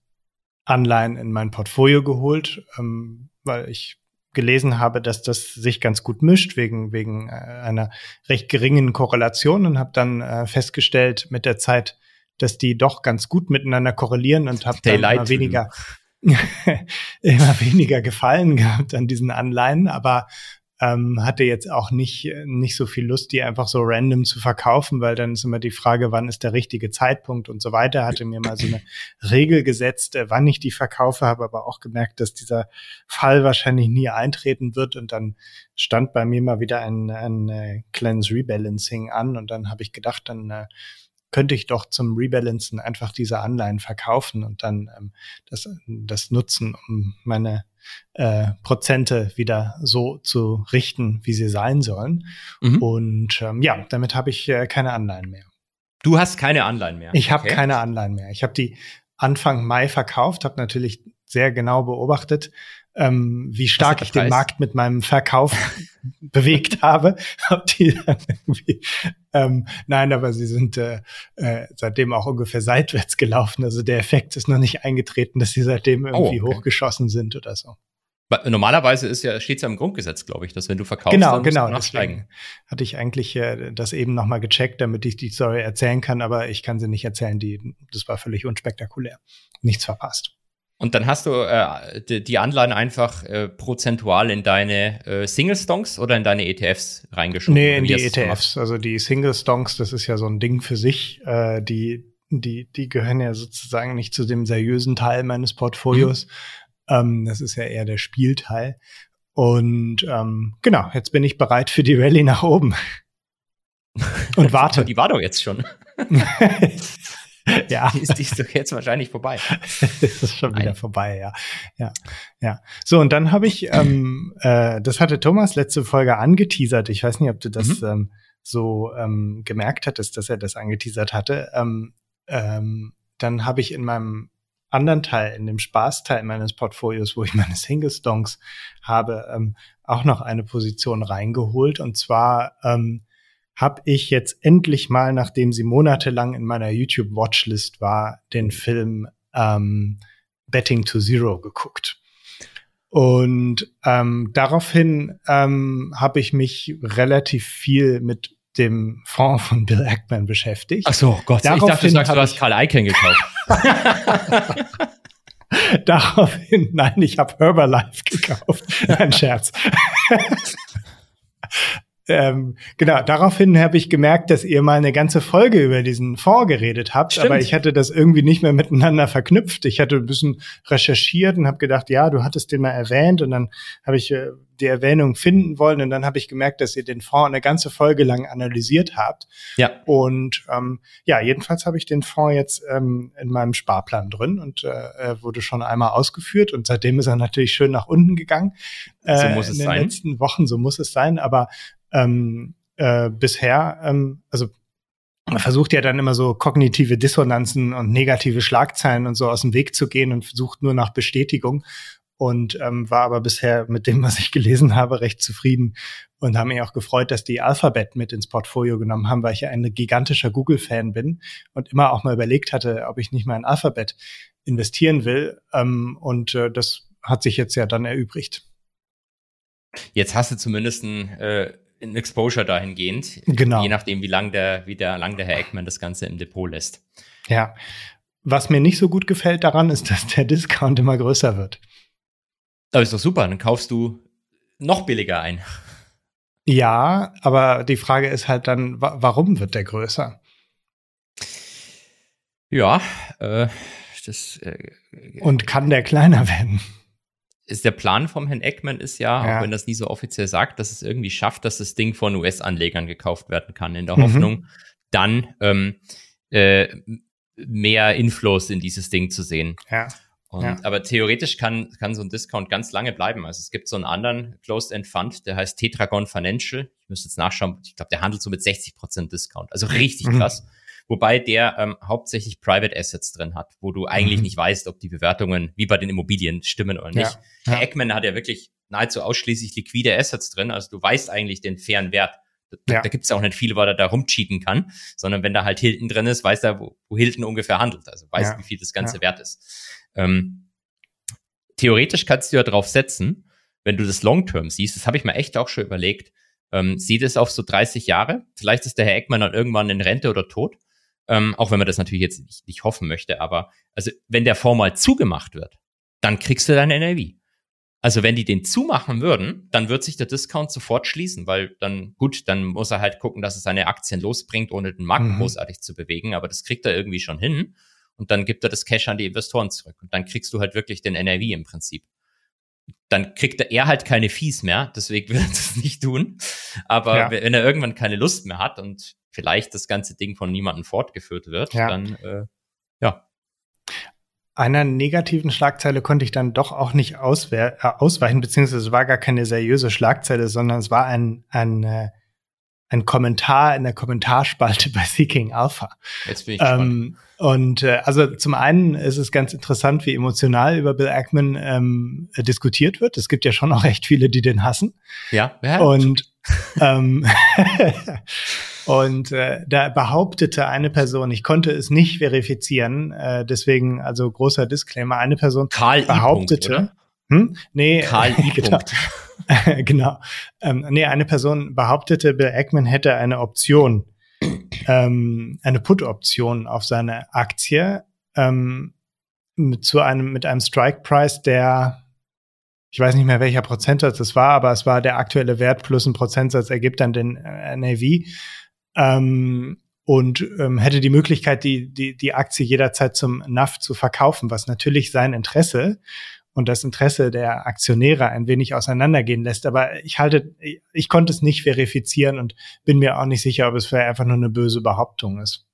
Speaker 2: Anleihen in mein Portfolio geholt, ähm, weil ich gelesen habe, dass das sich ganz gut mischt wegen, wegen äh, einer recht geringen Korrelation und habe dann äh, festgestellt mit der Zeit, dass die doch ganz gut miteinander korrelieren und habe dann immer weniger, immer weniger Gefallen gehabt an diesen Anleihen. Aber ähm, hatte jetzt auch nicht, nicht so viel Lust, die einfach so random zu verkaufen, weil dann ist immer die Frage, wann ist der richtige Zeitpunkt und so weiter. Hatte mir mal so eine Regel gesetzt, äh, wann ich die verkaufe, habe aber auch gemerkt, dass dieser Fall wahrscheinlich nie eintreten wird und dann stand bei mir mal wieder ein, ein äh, kleines Rebalancing an und dann habe ich gedacht, dann äh, könnte ich doch zum Rebalancen einfach diese Anleihen verkaufen und dann ähm, das, das nutzen, um meine äh, Prozente wieder so zu richten, wie sie sein sollen. Mhm. Und ähm, ja, damit habe ich äh, keine Anleihen mehr.
Speaker 1: Du hast keine Anleihen mehr.
Speaker 2: Ich habe okay. keine Anleihen mehr. Ich habe die Anfang Mai verkauft, habe natürlich sehr genau beobachtet, ähm, wie stark ich den Markt mit meinem Verkauf bewegt habe. Hab die dann irgendwie, ähm, nein, aber sie sind äh, äh, seitdem auch ungefähr seitwärts gelaufen. Also der Effekt ist noch nicht eingetreten, dass sie seitdem irgendwie oh, okay. hochgeschossen sind oder so.
Speaker 1: Normalerweise ist ja, steht es ja im Grundgesetz, glaube ich, dass wenn du verkaufst,
Speaker 2: genau, dann genau, nachsteigen. Hatte ich eigentlich äh, das eben nochmal gecheckt, damit ich die Story erzählen kann, aber ich kann sie nicht erzählen. Die, das war völlig unspektakulär. Nichts verpasst.
Speaker 1: Und dann hast du äh, die, die Anleihen einfach äh, prozentual in deine äh, Single-Stonks oder in deine ETFs reingeschoben?
Speaker 2: Nee, in die ETFs. Also die Single-Stonks, das ist ja so ein Ding für sich. Äh, die, die, die gehören ja sozusagen nicht zu dem seriösen Teil meines Portfolios. Mhm. Ähm, das ist ja eher der Spielteil. Und ähm, genau, jetzt bin ich bereit für die Rallye nach oben.
Speaker 1: Und warte. die war doch jetzt schon.
Speaker 2: ja.
Speaker 1: Die ist, die ist doch jetzt wahrscheinlich vorbei.
Speaker 2: das ist schon wieder Nein. vorbei, ja. Ja, ja. So, und dann habe ich, ähm, äh, das hatte Thomas letzte Folge angeteasert. Ich weiß nicht, ob du das mhm. ähm, so ähm, gemerkt hattest, dass er das angeteasert hatte. Ähm, ähm, dann habe ich in meinem anderen Teil, in dem Spaßteil meines Portfolios, wo ich meine Single Stonks habe, ähm, auch noch eine Position reingeholt. Und zwar ähm, habe ich jetzt endlich mal, nachdem sie monatelang in meiner YouTube-Watchlist war, den Film ähm, Betting to Zero geguckt. Und ähm, daraufhin ähm, habe ich mich relativ viel mit dem Fonds von Bill Ackman beschäftigt.
Speaker 1: Ach so, Gott,
Speaker 2: daraufhin
Speaker 1: ich dachte, du sagst, du hast Karl Icahn gekauft.
Speaker 2: daraufhin, nein, ich habe Herbalife gekauft. Ein Scherz. Ähm, genau, daraufhin habe ich gemerkt, dass ihr mal eine ganze Folge über diesen Fonds geredet habt, Stimmt. aber ich hatte das irgendwie nicht mehr miteinander verknüpft. Ich hatte ein bisschen recherchiert und habe gedacht, ja, du hattest den mal erwähnt und dann habe ich äh, die Erwähnung finden wollen und dann habe ich gemerkt, dass ihr den Fonds eine ganze Folge lang analysiert habt.
Speaker 1: Ja.
Speaker 2: Und ähm, ja, jedenfalls habe ich den Fonds jetzt ähm, in meinem Sparplan drin und äh, er wurde schon einmal ausgeführt und seitdem ist er natürlich schön nach unten gegangen.
Speaker 1: Äh, so muss es
Speaker 2: in den
Speaker 1: sein.
Speaker 2: letzten Wochen, so muss es sein, aber ähm, äh, bisher, ähm, also man versucht ja dann immer so kognitive Dissonanzen und negative Schlagzeilen und so aus dem Weg zu gehen und sucht nur nach Bestätigung und ähm, war aber bisher mit dem, was ich gelesen habe, recht zufrieden und haben mich auch gefreut, dass die Alphabet mit ins Portfolio genommen haben, weil ich ja ein gigantischer Google-Fan bin und immer auch mal überlegt hatte, ob ich nicht mal in Alphabet investieren will. Ähm, und äh, das hat sich jetzt ja dann erübrigt.
Speaker 1: Jetzt hast du zumindest ein äh, ein Exposure dahingehend.
Speaker 2: Genau.
Speaker 1: Je nachdem, wie lang der, wie der, lang der Herr Eckmann das Ganze im Depot lässt.
Speaker 2: Ja. Was mir nicht so gut gefällt daran, ist, dass der Discount immer größer wird.
Speaker 1: Aber ist doch super, dann kaufst du noch billiger ein.
Speaker 2: Ja, aber die Frage ist halt dann, warum wird der größer?
Speaker 1: Ja, äh, das. Äh,
Speaker 2: Und kann der kleiner werden?
Speaker 1: Ist der Plan vom Herrn Eckman ist ja, ja, auch wenn das nie so offiziell sagt, dass es irgendwie schafft, dass das Ding von US-Anlegern gekauft werden kann, in der mhm. Hoffnung, dann ähm, äh, mehr Inflows in dieses Ding zu sehen.
Speaker 2: Ja.
Speaker 1: Und, ja. Aber theoretisch kann, kann so ein Discount ganz lange bleiben. Also es gibt so einen anderen Closed-End Fund, der heißt Tetragon Financial. Ich müsste jetzt nachschauen. Ich glaube, der handelt so mit 60 Prozent Discount. Also richtig mhm. Wobei der ähm, hauptsächlich Private Assets drin hat, wo du eigentlich mhm. nicht weißt, ob die Bewertungen wie bei den Immobilien stimmen oder nicht. Ja. Herr Eckman hat ja wirklich nahezu ausschließlich liquide Assets drin. Also du weißt eigentlich den fairen Wert. Da, ja. da gibt es auch nicht viel, weil er da rumcheaten kann, sondern wenn da halt Hilton drin ist, weiß er, wo, wo Hilton ungefähr handelt. Also weiß, ja. wie viel das Ganze ja. wert ist. Ähm, theoretisch kannst du ja drauf setzen, wenn du das Long-Term siehst, das habe ich mir echt auch schon überlegt, ähm, sieht es auf so 30 Jahre. Vielleicht ist der Herr Eckmann dann irgendwann in Rente oder tot. Ähm, auch wenn man das natürlich jetzt nicht, nicht hoffen möchte, aber also wenn der Fonds mal zugemacht wird, dann kriegst du dein NAV. Also wenn die den zumachen würden, dann wird sich der Discount sofort schließen, weil dann, gut, dann muss er halt gucken, dass er seine Aktien losbringt, ohne den Markt mhm. großartig zu bewegen, aber das kriegt er irgendwie schon hin. Und dann gibt er das Cash an die Investoren zurück. Und dann kriegst du halt wirklich den NAV im Prinzip. Dann kriegt er halt keine Fees mehr, deswegen wird er das nicht tun. Aber ja. wenn er irgendwann keine Lust mehr hat und vielleicht das ganze Ding von niemandem fortgeführt wird, ja. dann äh, ja,
Speaker 2: einer negativen Schlagzeile konnte ich dann doch auch nicht äh, ausweichen, beziehungsweise es war gar keine seriöse Schlagzeile, sondern es war ein, ein, äh, ein Kommentar in der Kommentarspalte bei Seeking Alpha.
Speaker 1: Jetzt bin ich ähm,
Speaker 2: Und äh, also zum einen ist es ganz interessant, wie emotional über Bill Ackman ähm, diskutiert wird. Es gibt ja schon auch recht viele, die den hassen.
Speaker 1: Ja. ja
Speaker 2: und Und äh, da behauptete eine Person, ich konnte es nicht verifizieren, äh, deswegen also großer Disclaimer, eine Person
Speaker 1: Karl
Speaker 2: behauptete, hm?
Speaker 1: Nee, Karl I.
Speaker 2: genau. genau. Ähm, nee, eine Person behauptete, Bill Ackman hätte eine Option, ähm, eine Put-Option auf seine Aktie ähm, mit, zu einem, mit einem Strike-Price, der ich weiß nicht mehr, welcher Prozentsatz es war, aber es war der aktuelle Wert plus ein Prozentsatz ergibt dann den äh, NAV ähm, und ähm, hätte die Möglichkeit, die, die, die Aktie jederzeit zum NAV zu verkaufen, was natürlich sein Interesse und das Interesse der Aktionäre ein wenig auseinandergehen lässt. Aber ich halte, ich konnte es nicht verifizieren und bin mir auch nicht sicher, ob es vielleicht einfach nur eine böse Behauptung ist.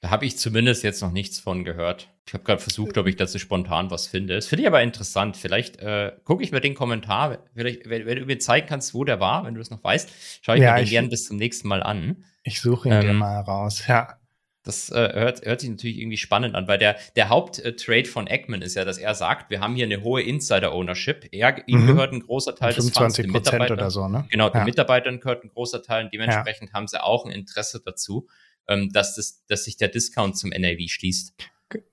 Speaker 1: Da habe ich zumindest jetzt noch nichts von gehört. Ich habe gerade versucht, ob ich dazu spontan was finde. Das finde ich aber interessant. Vielleicht äh, gucke ich mir den Kommentar, vielleicht, wenn, wenn, du mir zeigen kannst, wo der war, wenn du das noch weißt, schaue ich ja, mir den gerne bis zum nächsten Mal an.
Speaker 2: Ich suche ihn ähm, dir mal raus, ja.
Speaker 1: Das äh, hört, hört sich natürlich irgendwie spannend an, weil der, der Haupttrade von Eggman ist ja, dass er sagt, wir haben hier eine hohe Insider-Ownership. Er, ihm mhm. gehört ein großer Teil
Speaker 2: 25 des Funds, oder so, ne?
Speaker 1: Genau, den Mitarbeitern gehört ein großer Teil und dementsprechend ja. haben sie auch ein Interesse dazu, ähm, dass, das, dass sich der Discount zum NAV schließt.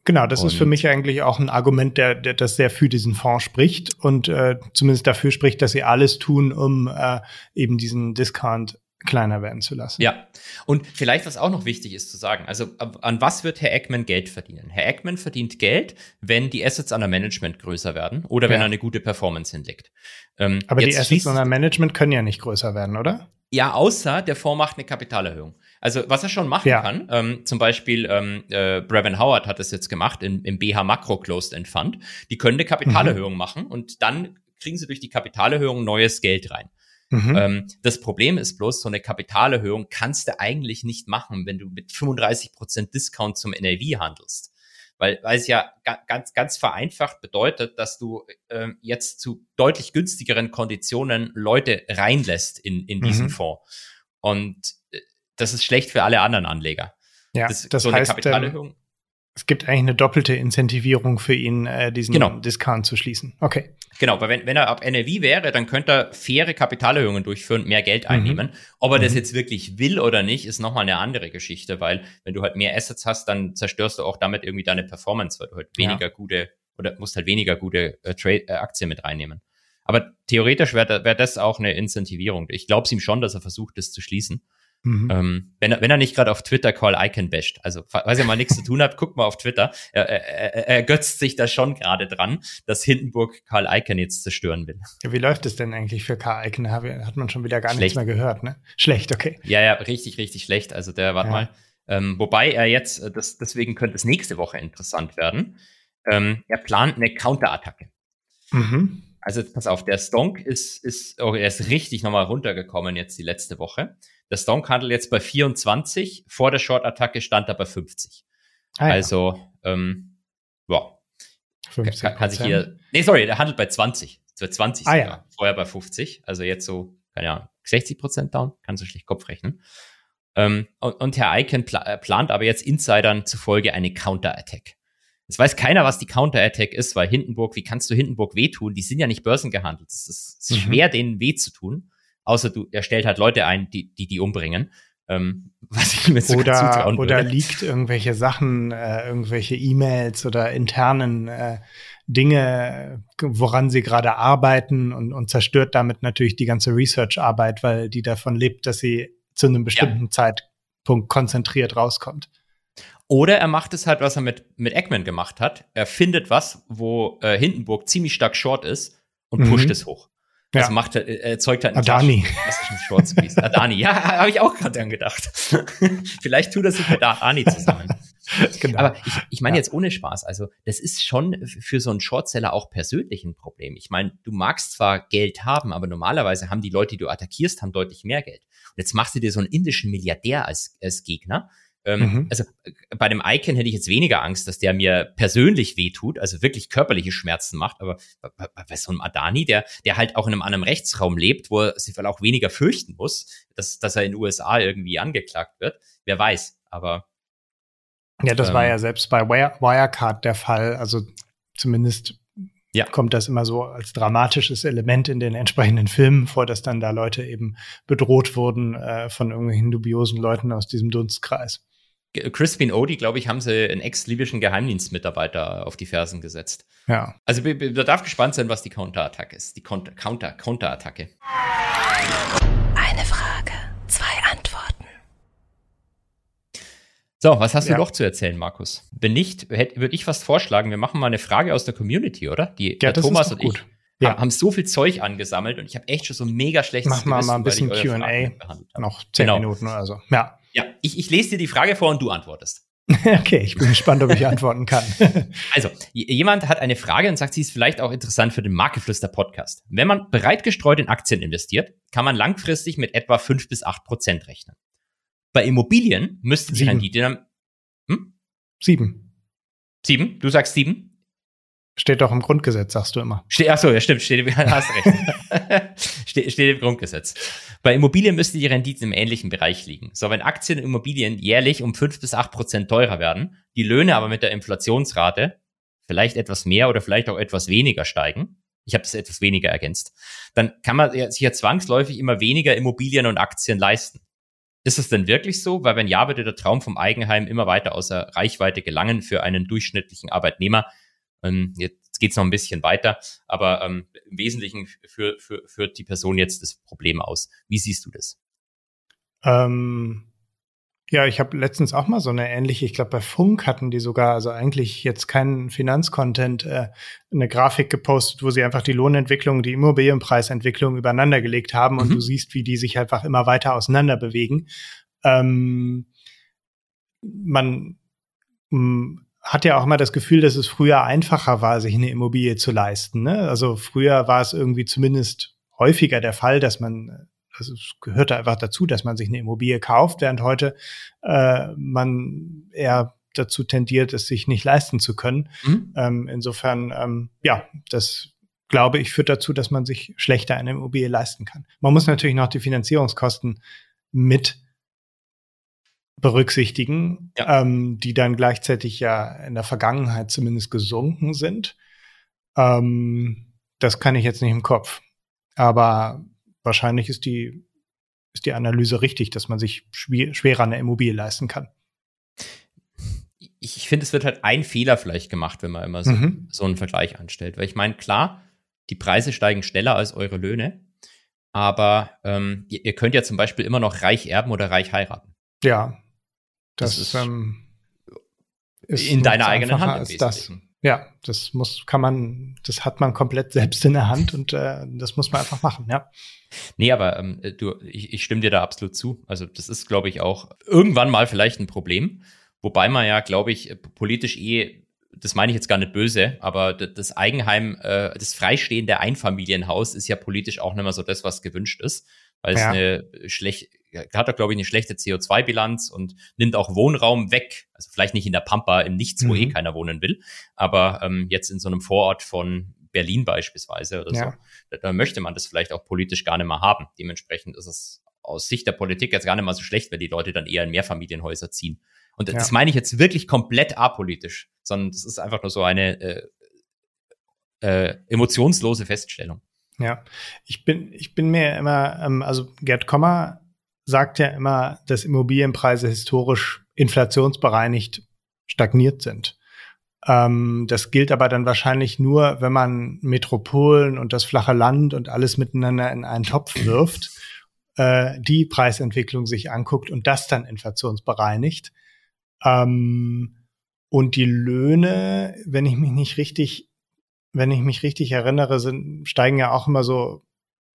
Speaker 2: Genau, das und ist für mich eigentlich auch ein Argument, der, der das sehr für diesen Fonds spricht und äh, zumindest dafür spricht, dass sie alles tun, um äh, eben diesen Discount kleiner werden zu lassen.
Speaker 1: Ja, und vielleicht, was auch noch wichtig ist zu sagen, also an was wird Herr Eckman Geld verdienen? Herr Eckman verdient Geld, wenn die Assets under Management größer werden oder wenn er eine gute Performance hinlegt.
Speaker 2: Ähm, Aber die Assets under Management können ja nicht größer werden, oder?
Speaker 1: Ja, außer der Fonds macht eine Kapitalerhöhung. Also was er schon machen ja. kann, ähm, zum Beispiel ähm, äh, Brevin Howard hat das jetzt gemacht in, im BH Macro Closed End Fund. Die können eine Kapitalerhöhung mhm. machen und dann kriegen sie durch die Kapitalerhöhung neues Geld rein. Mhm. Ähm, das Problem ist bloß, so eine Kapitalerhöhung kannst du eigentlich nicht machen, wenn du mit 35 Prozent Discount zum NAV handelst. Weil, weil es ja ganz, ganz vereinfacht bedeutet, dass du äh, jetzt zu deutlich günstigeren Konditionen Leute reinlässt in, in diesen mhm. Fonds. Und das ist schlecht für alle anderen Anleger.
Speaker 2: Ja, das, das so heißt, eine ähm, Kapitalerhöhung. Ähm, es gibt eigentlich eine doppelte Incentivierung für ihn, äh, diesen genau. Discount zu schließen. Okay.
Speaker 1: Genau, weil wenn, wenn er ab NRV wäre, dann könnte er faire Kapitalerhöhungen durchführen, mehr Geld mhm. einnehmen. Mhm. Ob er mhm. das jetzt wirklich will oder nicht, ist nochmal eine andere Geschichte, weil wenn du halt mehr Assets hast, dann zerstörst du auch damit irgendwie deine Performance, weil du halt weniger ja. gute oder musst halt weniger gute äh, Trade, äh, Aktien mit reinnehmen. Aber theoretisch wäre wär das auch eine Incentivierung. Ich glaube es ihm schon, dass er versucht, das zu schließen. Mhm. Ähm, wenn, er, wenn er nicht gerade auf Twitter Call Icon basht. Also, falls ihr mal nichts zu tun habt, guckt mal auf Twitter. Er, er, er, götzt sich da schon gerade dran, dass Hindenburg Karl Icon jetzt zerstören will.
Speaker 2: Wie läuft es denn eigentlich für Karl Icon? Hat man schon wieder gar schlecht. nichts mehr gehört, ne? Schlecht, okay.
Speaker 1: Ja, ja, richtig, richtig schlecht. Also der, warte ja. mal, Ähm, wobei er jetzt, äh, das, deswegen könnte es nächste Woche interessant werden, ähm, er plant eine Counterattacke. Mhm. Also pass auf, der Stonk ist, ist, oh, er ist richtig nochmal runtergekommen jetzt die letzte Woche. Der Stonk handelt jetzt bei 24, vor der Short-Attacke stand er bei 50. Ah, ja. Also, ähm, ja. Kann, kann sich hier, nee, sorry, der handelt bei 20. Bei 20
Speaker 2: ah, ja.
Speaker 1: vorher bei 50. Also jetzt so, keine Ahnung, 60 Prozent down, kann so schlecht Kopf rechnen. Ähm, und, und Herr Icahn pla äh, plant aber jetzt Insidern zufolge eine Counter-Attack. Es weiß keiner, was die Counter-Attack ist, weil Hindenburg, wie kannst du Hindenburg wehtun? Die sind ja nicht börsengehandelt. Es ist, ist mhm. schwer, denen weh zu tun. Außer du, er stellt halt Leute ein, die die, die umbringen. Ähm,
Speaker 2: was ich mir oder, zutrauen würde. Oder liegt irgendwelche Sachen, äh, irgendwelche E-Mails oder internen äh, Dinge, woran sie gerade arbeiten und, und zerstört damit natürlich die ganze Research-Arbeit, weil die davon lebt, dass sie zu einem bestimmten ja. Zeitpunkt konzentriert rauskommt.
Speaker 1: Oder er macht es halt, was er mit, mit Eggman gemacht hat. Er findet was, wo äh, Hindenburg ziemlich stark short ist und mhm. pusht es hoch. Ja. Also macht er, erzeugt halt
Speaker 2: einen Adani.
Speaker 1: Short Squeeze. Adani, ja, habe ich auch gerade dran gedacht. Vielleicht tut er sich mit Adani zusammen. genau. Aber ich, ich meine ja. jetzt ohne Spaß, also das ist schon für so einen Shortseller auch persönlich ein Problem. Ich meine, du magst zwar Geld haben, aber normalerweise haben die Leute, die du attackierst, haben deutlich mehr Geld. Und jetzt machst du dir so einen indischen Milliardär als, als Gegner ähm, mhm. Also äh, bei dem Icon hätte ich jetzt weniger Angst, dass der mir persönlich wehtut, also wirklich körperliche Schmerzen macht, aber bei, bei so einem Adani, der, der halt auch in einem anderen Rechtsraum lebt, wo er sich vielleicht auch weniger fürchten muss, dass, dass er in den USA irgendwie angeklagt wird, wer weiß, aber
Speaker 2: ja, das ähm, war ja selbst bei Wirecard der Fall. Also zumindest ja. kommt das immer so als dramatisches Element in den entsprechenden Filmen vor, dass dann da Leute eben bedroht wurden äh, von irgendwelchen dubiosen Leuten aus diesem Dunstkreis.
Speaker 1: Crispin Odie, glaube ich, haben sie einen ex-libyschen Geheimdienstmitarbeiter auf die Fersen gesetzt.
Speaker 2: Ja.
Speaker 1: Also man darf gespannt sein, was die Counterattacke ist. Die Counter, Counter, Counterattacke.
Speaker 3: Eine Frage, zwei Antworten.
Speaker 1: So, was hast ja. du noch zu erzählen, Markus? Wenn nicht, würde ich fast vorschlagen, wir machen mal eine Frage aus der Community, oder? Die
Speaker 2: ja, Thomas und gut.
Speaker 1: ich ja. haben so viel Zeug angesammelt und ich habe echt schon so mega schlechtes
Speaker 2: Mach mal, mal ein bisschen Q&A. Noch zehn genau. Minuten oder so. Ja.
Speaker 1: Ja, ich, ich lese dir die Frage vor und du antwortest.
Speaker 2: okay, ich bin gespannt, ob ich antworten kann.
Speaker 1: also, jemand hat eine Frage und sagt, sie ist vielleicht auch interessant für den Markeflüster Podcast. Wenn man breit gestreut in Aktien investiert, kann man langfristig mit etwa fünf bis acht Prozent rechnen. Bei Immobilien müsste die Rendite dann,
Speaker 2: hm? Sieben.
Speaker 1: Sieben? Du sagst sieben?
Speaker 2: Steht doch im Grundgesetz, sagst du immer.
Speaker 1: Ste Achso, ja, stimmt, steht, hast recht. steht, steht im Grundgesetz. Bei Immobilien müsste die Rendite im ähnlichen Bereich liegen. So, wenn Aktien und Immobilien jährlich um fünf bis acht Prozent teurer werden, die Löhne aber mit der Inflationsrate vielleicht etwas mehr oder vielleicht auch etwas weniger steigen, ich habe das etwas weniger ergänzt, dann kann man sich ja zwangsläufig immer weniger Immobilien und Aktien leisten. Ist es denn wirklich so? Weil wenn ja, würde der Traum vom Eigenheim immer weiter außer Reichweite gelangen für einen durchschnittlichen Arbeitnehmer, ähm, jetzt geht's noch ein bisschen weiter, aber ähm, im Wesentlichen für, für, führt die Person jetzt das Problem aus. Wie siehst du das?
Speaker 2: Ähm, ja, ich habe letztens auch mal so eine ähnliche, ich glaube bei Funk hatten die sogar, also eigentlich jetzt keinen Finanzcontent, äh, eine Grafik gepostet, wo sie einfach die Lohnentwicklung, die Immobilienpreisentwicklung übereinander gelegt haben mhm. und du siehst, wie die sich einfach immer weiter auseinander bewegen. Ähm, man hat ja auch immer das Gefühl, dass es früher einfacher war, sich eine Immobilie zu leisten. Ne? Also früher war es irgendwie zumindest häufiger der Fall, dass man, also es gehörte einfach dazu, dass man sich eine Immobilie kauft, während heute äh, man eher dazu tendiert, es sich nicht leisten zu können. Mhm. Ähm, insofern, ähm, ja, das glaube ich führt dazu, dass man sich schlechter eine Immobilie leisten kann. Man muss natürlich noch die Finanzierungskosten mit berücksichtigen, ja. ähm, die dann gleichzeitig ja in der Vergangenheit zumindest gesunken sind. Ähm, das kann ich jetzt nicht im Kopf. Aber wahrscheinlich ist die, ist die Analyse richtig, dass man sich schwer, schwerer eine Immobilie leisten kann.
Speaker 1: Ich, ich finde, es wird halt ein Fehler vielleicht gemacht, wenn man immer so, mhm. so einen Vergleich anstellt. Weil ich meine, klar, die Preise steigen schneller als eure Löhne, aber ähm, ihr, ihr könnt ja zum Beispiel immer noch reich erben oder reich heiraten.
Speaker 2: Ja, das, das ist, ähm,
Speaker 1: ist in deiner eigenen Hand.
Speaker 2: Als das. Ja, das muss, kann man, das hat man komplett selbst in der Hand und äh, das muss man einfach machen, ja.
Speaker 1: Nee, aber ähm, du, ich, ich stimme dir da absolut zu. Also das ist, glaube ich, auch irgendwann mal vielleicht ein Problem. Wobei man ja, glaube ich, politisch eh, das meine ich jetzt gar nicht böse, aber das Eigenheim, äh, das freistehende Einfamilienhaus ist ja politisch auch nicht mehr so das, was gewünscht ist, weil ja. es eine schlecht, hat er, glaube ich, eine schlechte CO2-Bilanz und nimmt auch Wohnraum weg. Also vielleicht nicht in der Pampa, im Nichts, wo eh mhm. eh keiner wohnen will, aber ähm, jetzt in so einem Vorort von Berlin beispielsweise oder ja. so, da, da möchte man das vielleicht auch politisch gar nicht mehr haben. Dementsprechend ist es aus Sicht der Politik jetzt gar nicht mal so schlecht, wenn die Leute dann eher in Mehrfamilienhäuser ziehen. Und ja. das meine ich jetzt wirklich komplett apolitisch, sondern das ist einfach nur so eine äh, äh, emotionslose Feststellung.
Speaker 2: Ja, ich bin, ich bin mir immer, ähm, also Gerd Kommer sagt ja immer, dass Immobilienpreise historisch inflationsbereinigt stagniert sind. Ähm, das gilt aber dann wahrscheinlich nur, wenn man Metropolen und das flache Land und alles miteinander in einen Topf wirft, äh, die Preisentwicklung sich anguckt und das dann inflationsbereinigt. Ähm, und die Löhne, wenn ich mich nicht richtig, wenn ich mich richtig erinnere, sind, steigen ja auch immer so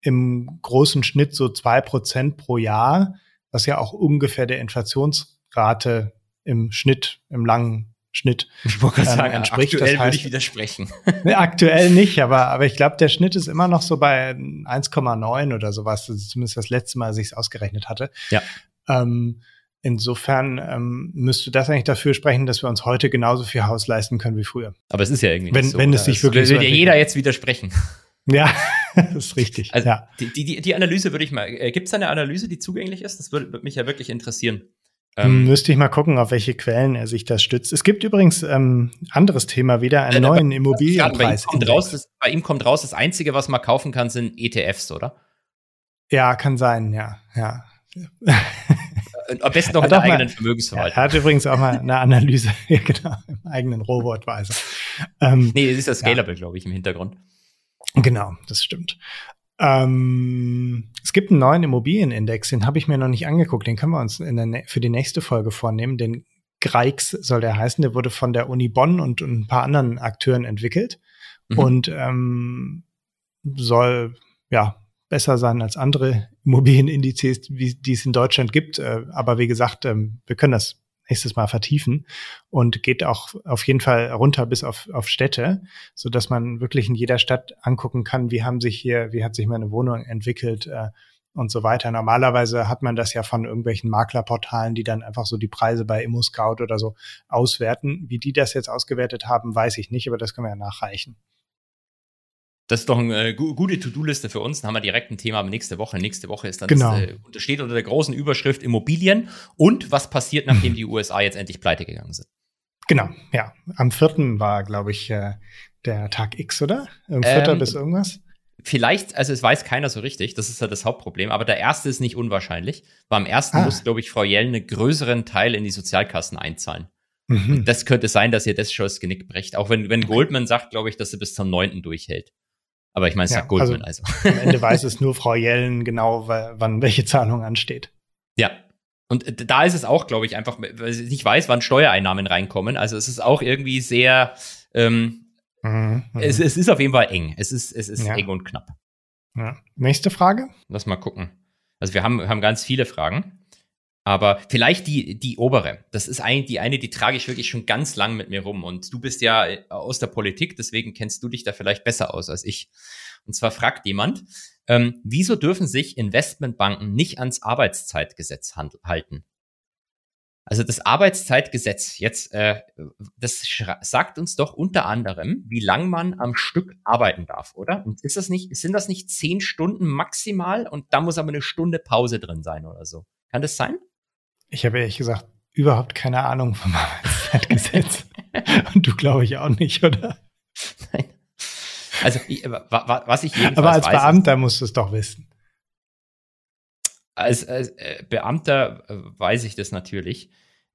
Speaker 2: im großen Schnitt so zwei Prozent pro Jahr, was ja auch ungefähr der Inflationsrate im Schnitt, im langen Schnitt
Speaker 1: ich wollte ähm, sagen, entspricht. Aktuell das heißt, würde ich widersprechen.
Speaker 2: aktuell nicht, aber, aber ich glaube, der Schnitt ist immer noch so bei 1,9 oder sowas. Das ist zumindest das letzte Mal, als ich es ausgerechnet hatte.
Speaker 1: Ja.
Speaker 2: Ähm, insofern ähm, müsste das eigentlich dafür sprechen, dass wir uns heute genauso viel Haus leisten können wie früher.
Speaker 1: Aber es ist ja irgendwie
Speaker 2: wenn,
Speaker 1: so.
Speaker 2: Wenn es sich wirklich
Speaker 1: so. Will ja jeder jetzt widersprechen.
Speaker 2: Ja, das ist richtig.
Speaker 1: Also
Speaker 2: ja.
Speaker 1: die, die, die Analyse würde ich mal, äh, gibt es eine Analyse, die zugänglich ist? Das würde, würde mich ja wirklich interessieren.
Speaker 2: Ähm, Müsste ich mal gucken, auf welche Quellen er sich das stützt. Es gibt übrigens ähm, anderes Thema wieder, einen äh, neuen Immobilienpreis.
Speaker 1: Bei ihm, kommt raus, das, bei ihm kommt raus, das Einzige, was man kaufen kann, sind ETFs, oder?
Speaker 2: Ja, kann sein, ja, ja.
Speaker 1: Äh, am besten noch in der eigenen mal, Vermögensverwaltung.
Speaker 2: er hat übrigens auch mal eine Analyse, genau, im eigenen Robo-Advisor.
Speaker 1: Ähm, nee, es ist ja Scalable, ja. glaube ich, im Hintergrund.
Speaker 2: Genau, das stimmt. Ähm, es gibt einen neuen Immobilienindex, den habe ich mir noch nicht angeguckt. Den können wir uns der, für die nächste Folge vornehmen. Den Greix soll der heißen. Der wurde von der Uni Bonn und, und ein paar anderen Akteuren entwickelt mhm. und ähm, soll ja besser sein als andere Immobilienindizes, wie, die es in Deutschland gibt. Äh, aber wie gesagt, ähm, wir können das nächstes Mal vertiefen und geht auch auf jeden Fall runter bis auf, auf Städte, so dass man wirklich in jeder Stadt angucken kann, wie haben sich hier, wie hat sich meine Wohnung entwickelt äh, und so weiter. Normalerweise hat man das ja von irgendwelchen Maklerportalen, die dann einfach so die Preise bei ImmoScout oder so auswerten. Wie die das jetzt ausgewertet haben, weiß ich nicht, aber das können wir ja nachreichen.
Speaker 1: Das ist doch eine äh, gute To-Do-Liste für uns. Dann haben wir direkt ein Thema nächste Woche. Nächste Woche ist dann
Speaker 2: genau.
Speaker 1: das, äh, steht unter der großen Überschrift Immobilien und was passiert, nachdem die USA jetzt endlich pleite gegangen sind.
Speaker 2: Genau, ja. Am vierten war, glaube ich, äh, der Tag X, oder? Im vierter ähm, bis irgendwas?
Speaker 1: Vielleicht, also es weiß keiner so richtig, das ist ja das Hauptproblem, aber der erste ist nicht unwahrscheinlich. Weil am ersten ah. muss, glaube ich, Frau Jell einen größeren Teil in die Sozialkassen einzahlen. Mhm. Das könnte sein, dass ihr das schon das Genick bricht. Auch wenn, wenn Goldman sagt, glaube ich, dass sie bis zum neunten durchhält. Aber ich meine, es ja, sagt Goldman also.
Speaker 2: also. Am Ende weiß es nur Frau Jellen genau, wann welche Zahlung ansteht.
Speaker 1: Ja. Und da ist es auch, glaube ich, einfach, weil sie nicht weiß, wann Steuereinnahmen reinkommen. Also es ist auch irgendwie sehr, ähm, mhm. es, es, ist auf jeden Fall eng. Es ist, es ist ja. eng und knapp.
Speaker 2: Ja. Nächste Frage?
Speaker 1: Lass mal gucken. Also wir haben, haben ganz viele Fragen. Aber vielleicht die, die obere. Das ist eigentlich die eine, die trage ich wirklich schon ganz lang mit mir rum. Und du bist ja äh, aus der Politik, deswegen kennst du dich da vielleicht besser aus als ich. Und zwar fragt jemand, ähm, wieso dürfen sich Investmentbanken nicht ans Arbeitszeitgesetz halten? Also das Arbeitszeitgesetz jetzt, äh, das sagt uns doch unter anderem, wie lang man am Stück arbeiten darf, oder? Und ist das nicht, sind das nicht zehn Stunden maximal und da muss aber eine Stunde Pause drin sein oder so? Kann das sein?
Speaker 2: Ich habe ehrlich gesagt überhaupt keine Ahnung vom Arbeitszeitgesetz. Und du glaube ich auch nicht, oder?
Speaker 1: Nein. Also, was ich jedenfalls
Speaker 2: Aber als
Speaker 1: weiß,
Speaker 2: Beamter musst du es doch wissen.
Speaker 1: Als, als äh, Beamter äh, weiß ich das natürlich.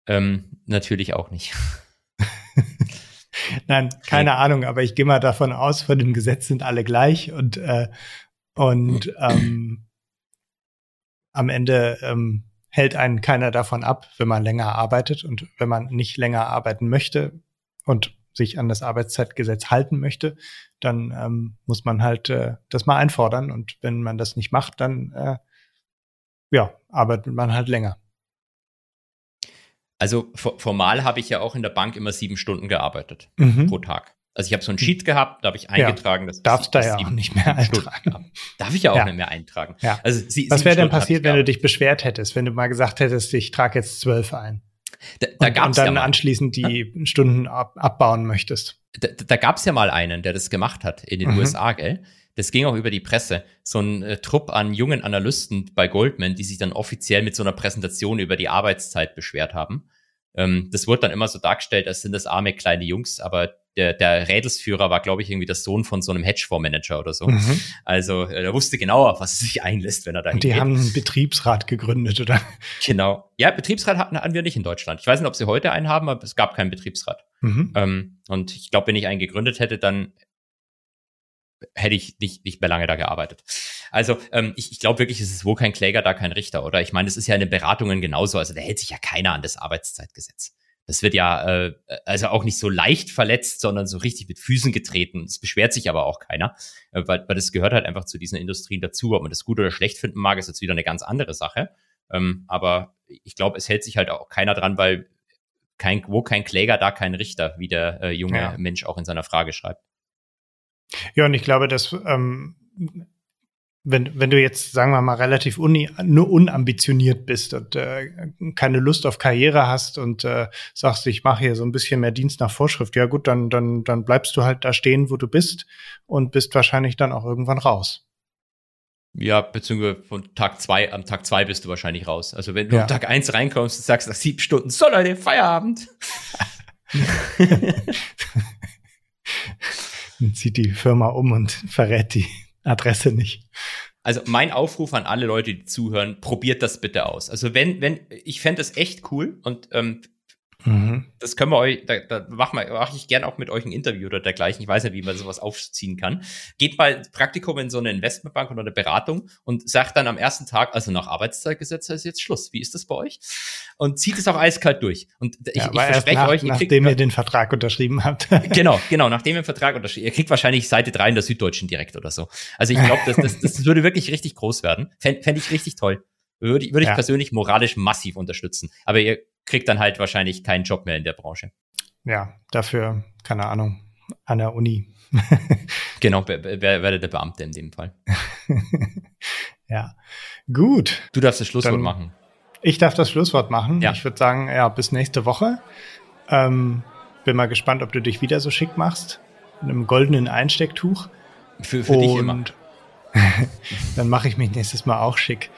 Speaker 1: Ähm, natürlich auch nicht.
Speaker 2: Nein, keine okay. Ahnung, aber ich gehe mal davon aus, vor dem Gesetz sind alle gleich und, äh, und ähm, am Ende ähm, hält einen keiner davon ab, wenn man länger arbeitet und wenn man nicht länger arbeiten möchte und sich an das Arbeitszeitgesetz halten möchte, dann ähm, muss man halt äh, das mal einfordern. Und wenn man das nicht macht, dann äh, ja, arbeitet man halt länger.
Speaker 1: Also formal habe ich ja auch in der Bank immer sieben Stunden gearbeitet mhm. pro Tag. Also ich habe so ein Sheet gehabt, da habe ich eingetragen, ja,
Speaker 2: dass darfst da ja auch nicht mehr eintragen.
Speaker 1: Darf ich ja auch ja. nicht mehr eintragen.
Speaker 2: Ja. Also sie, Was wäre denn passiert, wenn du dich beschwert hättest, wenn du mal gesagt hättest, ich trage jetzt zwölf ein? Da, da und, und dann ja anschließend die ja? Stunden ab, abbauen möchtest.
Speaker 1: Da, da gab es ja mal einen, der das gemacht hat in den mhm. USA, gell? Das ging auch über die Presse. So ein äh, Trupp an jungen Analysten bei Goldman, die sich dann offiziell mit so einer Präsentation über die Arbeitszeit beschwert haben. Ähm, das wurde dann immer so dargestellt, als sind das arme kleine Jungs, aber der, der Rädelsführer war, glaube ich, irgendwie der Sohn von so einem Hedgefondsmanager oder so. Mhm. Also äh, er wusste genau, auf was er sich einlässt, wenn er da
Speaker 2: Und die haben einen Betriebsrat gegründet, oder?
Speaker 1: Genau. Ja, Betriebsrat hatten, hatten wir nicht in Deutschland. Ich weiß nicht, ob sie heute einen haben, aber es gab keinen Betriebsrat. Mhm. Ähm, und ich glaube, wenn ich einen gegründet hätte, dann hätte ich nicht, nicht mehr lange da gearbeitet. Also ähm, ich, ich glaube wirklich, es ist wo kein Kläger, da kein Richter, oder? Ich meine, es ist ja in den Beratungen genauso. Also da hält sich ja keiner an das Arbeitszeitgesetz das wird ja äh, also auch nicht so leicht verletzt, sondern so richtig mit Füßen getreten. Es beschwert sich aber auch keiner, äh, weil, weil das gehört halt einfach zu diesen Industrien dazu. Ob man das gut oder schlecht finden mag, ist jetzt wieder eine ganz andere Sache. Ähm, aber ich glaube, es hält sich halt auch keiner dran, weil kein, wo kein Kläger, da kein Richter, wie der äh, junge ja. Mensch auch in seiner Frage schreibt.
Speaker 2: Ja, und ich glaube, dass ähm, wenn, wenn du jetzt, sagen wir mal, relativ uni, nur unambitioniert bist und äh, keine Lust auf Karriere hast und äh, sagst, ich mache hier so ein bisschen mehr Dienst nach Vorschrift, ja gut, dann, dann, dann bleibst du halt da stehen, wo du bist und bist wahrscheinlich dann auch irgendwann raus.
Speaker 1: Ja, beziehungsweise von Tag zwei, am Tag zwei bist du wahrscheinlich raus. Also wenn du ja. am Tag eins reinkommst und sagst nach sieben Stunden, so Leute, Feierabend.
Speaker 2: dann zieht die Firma um und verrät die Adresse nicht.
Speaker 1: Also mein Aufruf an alle Leute, die zuhören, probiert das bitte aus. Also wenn, wenn, ich fände das echt cool und ähm, Mhm. Das können wir euch, da, da mache mach ich gern auch mit euch ein Interview oder dergleichen. Ich weiß nicht, wie man sowas aufziehen kann. Geht mal Praktikum in so eine Investmentbank oder eine Beratung und sagt dann am ersten Tag, also nach Arbeitszeitgesetz ist jetzt Schluss. Wie ist das bei euch? Und zieht es auch eiskalt durch. Und ich,
Speaker 2: ja, ich verspreche nach, euch, ihr nachdem kriegt, ihr den Vertrag unterschrieben habt.
Speaker 1: genau, genau, nachdem ihr den Vertrag unterschrieben, ihr kriegt wahrscheinlich Seite 3 in der Süddeutschen direkt oder so. Also ich glaube, das, das, das würde wirklich richtig groß werden. Fände fänd ich richtig toll. Würde, würde ich ja. persönlich moralisch massiv unterstützen. Aber ihr kriegt dann halt wahrscheinlich keinen Job mehr in der Branche.
Speaker 2: Ja, dafür, keine Ahnung, an der Uni.
Speaker 1: genau, werde der Beamte in dem Fall.
Speaker 2: ja, gut.
Speaker 1: Du darfst das Schlusswort dann, machen.
Speaker 2: Ich darf das Schlusswort machen. Ja. Ich würde sagen, ja, bis nächste Woche. Ähm, bin mal gespannt, ob du dich wieder so schick machst. Mit einem goldenen Einstecktuch.
Speaker 1: Für, für dich immer.
Speaker 2: dann mache ich mich nächstes Mal auch schick.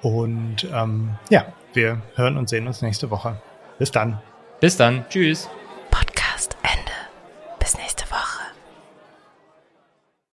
Speaker 2: Und ähm, ja, wir hören und sehen uns nächste Woche. Bis dann.
Speaker 1: Bis dann. Tschüss.